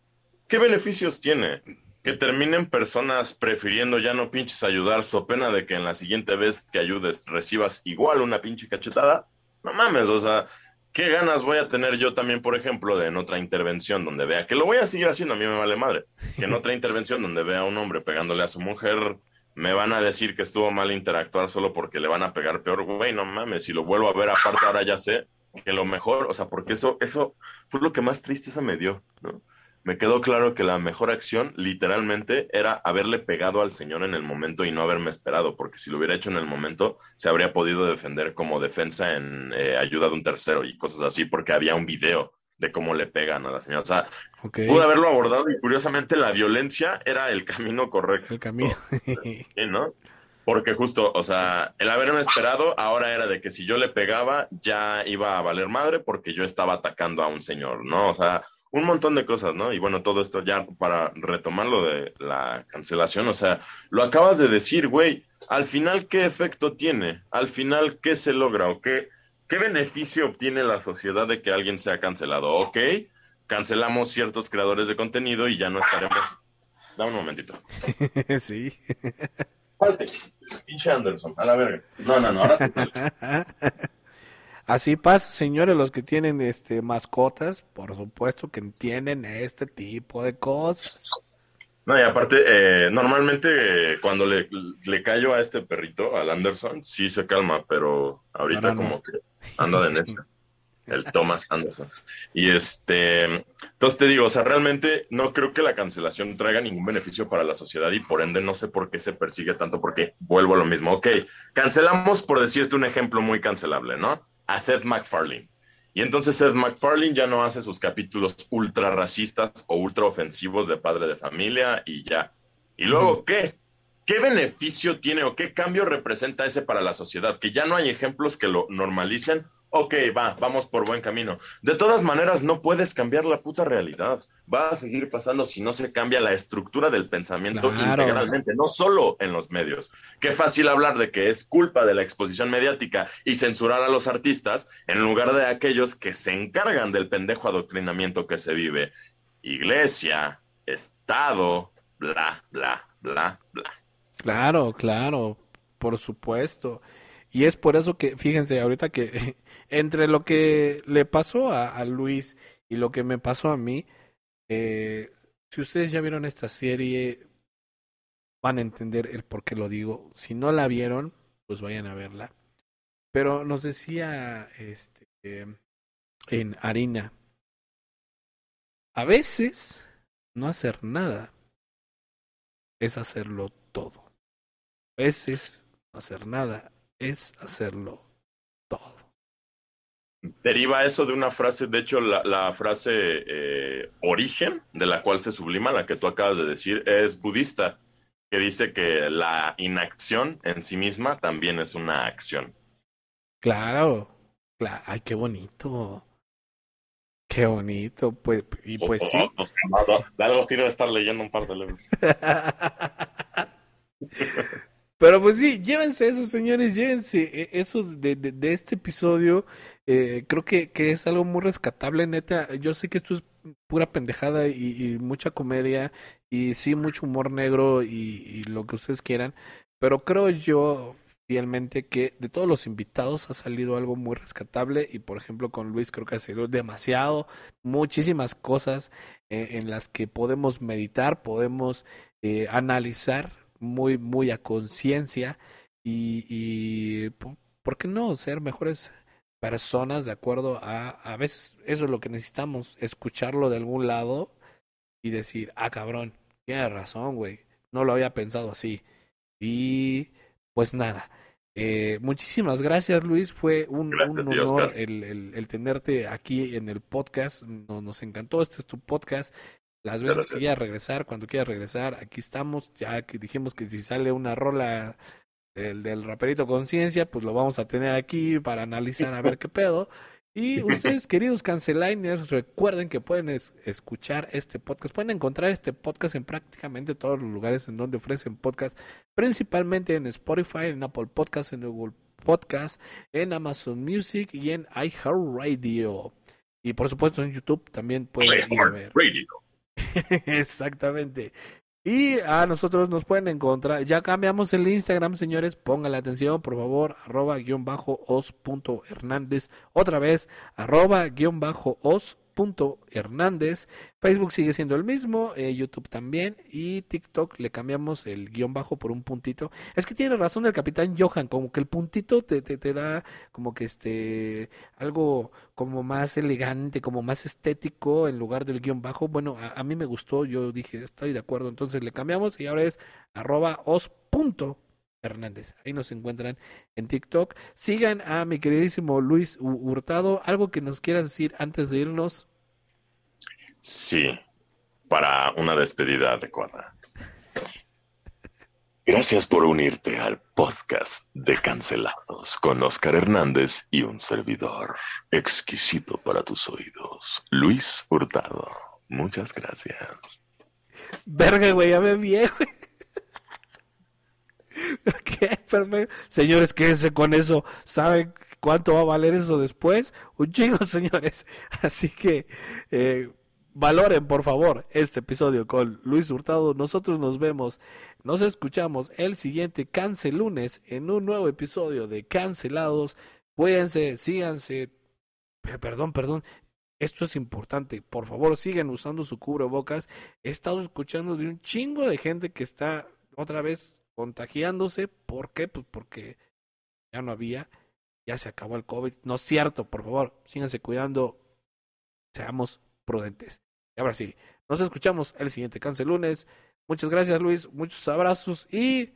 S2: ¿Qué beneficios tiene? Que terminen personas prefiriendo ya no pinches ayudar, so pena de que en la siguiente vez que ayudes recibas igual una pinche cachetada. No mames, o sea, ¿qué ganas voy a tener yo también, por ejemplo, de en otra intervención donde vea que lo voy a seguir haciendo, a mí me vale madre, que en otra intervención donde vea a un hombre pegándole a su mujer me van a decir que estuvo mal interactuar solo porque le van a pegar peor, güey, no mames, si lo vuelvo a ver aparte ahora ya sé que lo mejor, o sea, porque eso, eso fue lo que más tristeza me dio, ¿no? Me quedó claro que la mejor acción, literalmente, era haberle pegado al señor en el momento y no haberme esperado, porque si lo hubiera hecho en el momento, se habría podido defender como defensa en eh, ayuda de un tercero y cosas así, porque había un video de cómo le pegan a la señora. O sea, pude haberlo abordado y curiosamente la violencia era el camino correcto.
S1: El camino. [laughs]
S2: ¿no? Porque justo, o sea, el haberme esperado ahora era de que si yo le pegaba ya iba a valer madre porque yo estaba atacando a un señor, ¿no? O sea, un montón de cosas, ¿no? Y bueno, todo esto ya para retomar lo de la cancelación, o sea, lo acabas de decir, güey, al final, ¿qué efecto tiene? Al final, ¿qué se logra o qué? ¿Qué beneficio obtiene la sociedad de que alguien sea cancelado? Ok, cancelamos ciertos creadores de contenido y ya no estaremos. Dame un momentito. [laughs]
S1: sí.
S2: Pinche Anderson, a la verga. No, no, no, ahora te [laughs]
S1: Así pasa, señores, los que tienen este mascotas, por supuesto que entienden este tipo de cosas.
S2: No, y aparte, eh, normalmente cuando le, le callo a este perrito, al Anderson, sí se calma, pero ahorita como que anda de necia. El Thomas Anderson. Y este, entonces te digo, o sea, realmente no creo que la cancelación traiga ningún beneficio para la sociedad y por ende no sé por qué se persigue tanto, porque vuelvo a lo mismo. Ok, cancelamos por decirte un ejemplo muy cancelable, ¿no? A Seth MacFarlane. Y entonces Seth MacFarlane ya no hace sus capítulos ultra racistas o ultra ofensivos de padre de familia y ya. ¿Y luego qué? ¿Qué beneficio tiene o qué cambio representa ese para la sociedad? Que ya no hay ejemplos que lo normalicen ok, va, vamos por buen camino. De todas maneras, no puedes cambiar la puta realidad. Va a seguir pasando si no se cambia la estructura del pensamiento integralmente, no solo en los medios. Qué fácil hablar de que es culpa de la exposición mediática y censurar a los artistas en lugar de aquellos que se encargan del pendejo adoctrinamiento que se vive. Iglesia, Estado, bla, bla, bla, bla.
S1: Claro, claro, por supuesto. Y es por eso que, fíjense, ahorita que [laughs] entre lo que le pasó a, Luis y lo que me pasó a mí, eh, si ustedes ya vieron esta serie, van a entender el por qué lo digo. Si no la vieron, pues vayan a verla. Pero nos decía este en harina. A veces no hacer nada es hacerlo todo. A veces no hacer nada es hacerlo todo.
S2: Deriva eso de una frase, de hecho la, la frase eh, origen de la cual se sublima, la que tú acabas de decir, es budista, que dice que la inacción en sí misma también es una acción.
S1: Claro, claro. ay, qué bonito. Qué bonito, pues, y pues sí.
S2: Tiene de estar leyendo un par de libros. [laughs] [laughs]
S1: Pero pues sí, llévense eso, señores, llévense e, eso de, de, de este episodio. Eh, creo que, que, es algo muy rescatable, neta. Yo sé que esto es pura pendejada y, y mucha comedia y sí, mucho humor negro y, lo que ustedes quieran. Pero creo yo fielmente que de todos los invitados ha salido algo muy rescatable y por ejemplo con Luis creo que ha sido demasiado, muchísimas cosas eh, en las que podemos meditar, podemos eh, analizar muy, muy a conciencia y, y, ¿por qué no? Ser mejores personas de acuerdo a, a veces eso es lo que necesitamos, escucharlo de algún lado y decir, ah, cabrón, tienes razón, güey, no lo había pensado así. Y pues nada, eh, muchísimas gracias Luis, fue un,
S2: gracias,
S1: un honor el, el, el, tenerte aquí en el podcast, nos, nos encantó, este es tu podcast, las veces que quieras regresar, cuando quieras regresar, aquí estamos, ya que dijimos que si sale una rola del, del raperito conciencia, pues lo vamos a tener aquí para analizar a ver qué pedo. Y [laughs] ustedes, queridos canceliners, recuerden que pueden es, escuchar este podcast, pueden encontrar este podcast en prácticamente todos los lugares en donde ofrecen podcast, principalmente en Spotify, en Apple Podcasts, en Google Podcast, en Amazon Music y en iHeartRadio. Y por supuesto en YouTube también pueden ir a ver.
S2: Radio. [laughs]
S1: Exactamente. Y a nosotros nos pueden encontrar, ya cambiamos el Instagram, señores, pónganle atención, por favor, arroba guion bajo os punto Hernández, otra vez, arroba guion bajo os Hernández, Facebook sigue siendo el mismo, eh, YouTube también, y TikTok le cambiamos el guion bajo por un puntito. Es que tiene razón el capitán Johan, como que el puntito te, te, te da como que este, algo como más elegante, como más estético en lugar del guion bajo. Bueno, a, a mí me gustó, yo dije, estoy de acuerdo, entonces le cambiamos y ahora es arroba os punto Hernández. Ahí nos encuentran en TikTok. Sigan a mi queridísimo Luis Hurtado. ¿Algo que nos quieras decir antes de irnos?
S2: Sí, para una despedida adecuada. Gracias por unirte al podcast de Cancelados con Oscar Hernández y un servidor exquisito para tus oídos, Luis Hurtado. Muchas gracias.
S1: Verga, güey, ya me viejo. [laughs] Señores, quédense con eso. ¿Saben cuánto va a valer eso después? Un chingo, [laughs] señores. Así que eh, valoren, por favor, este episodio con Luis Hurtado. Nosotros nos vemos, nos escuchamos el siguiente Cancel lunes en un nuevo episodio de Cancelados. Cuídense, síganse. Perdón, perdón. Esto es importante. Por favor, sigan usando su cubrebocas. He estado escuchando de un chingo de gente que está otra vez contagiándose. ¿Por qué? Pues porque ya no había, ya se acabó el COVID. No es cierto, por favor, síganse cuidando, seamos prudentes. Y ahora sí, nos escuchamos el siguiente Cancel lunes. Muchas gracias, Luis, muchos abrazos y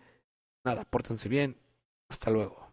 S1: nada, pórtense bien. Hasta luego.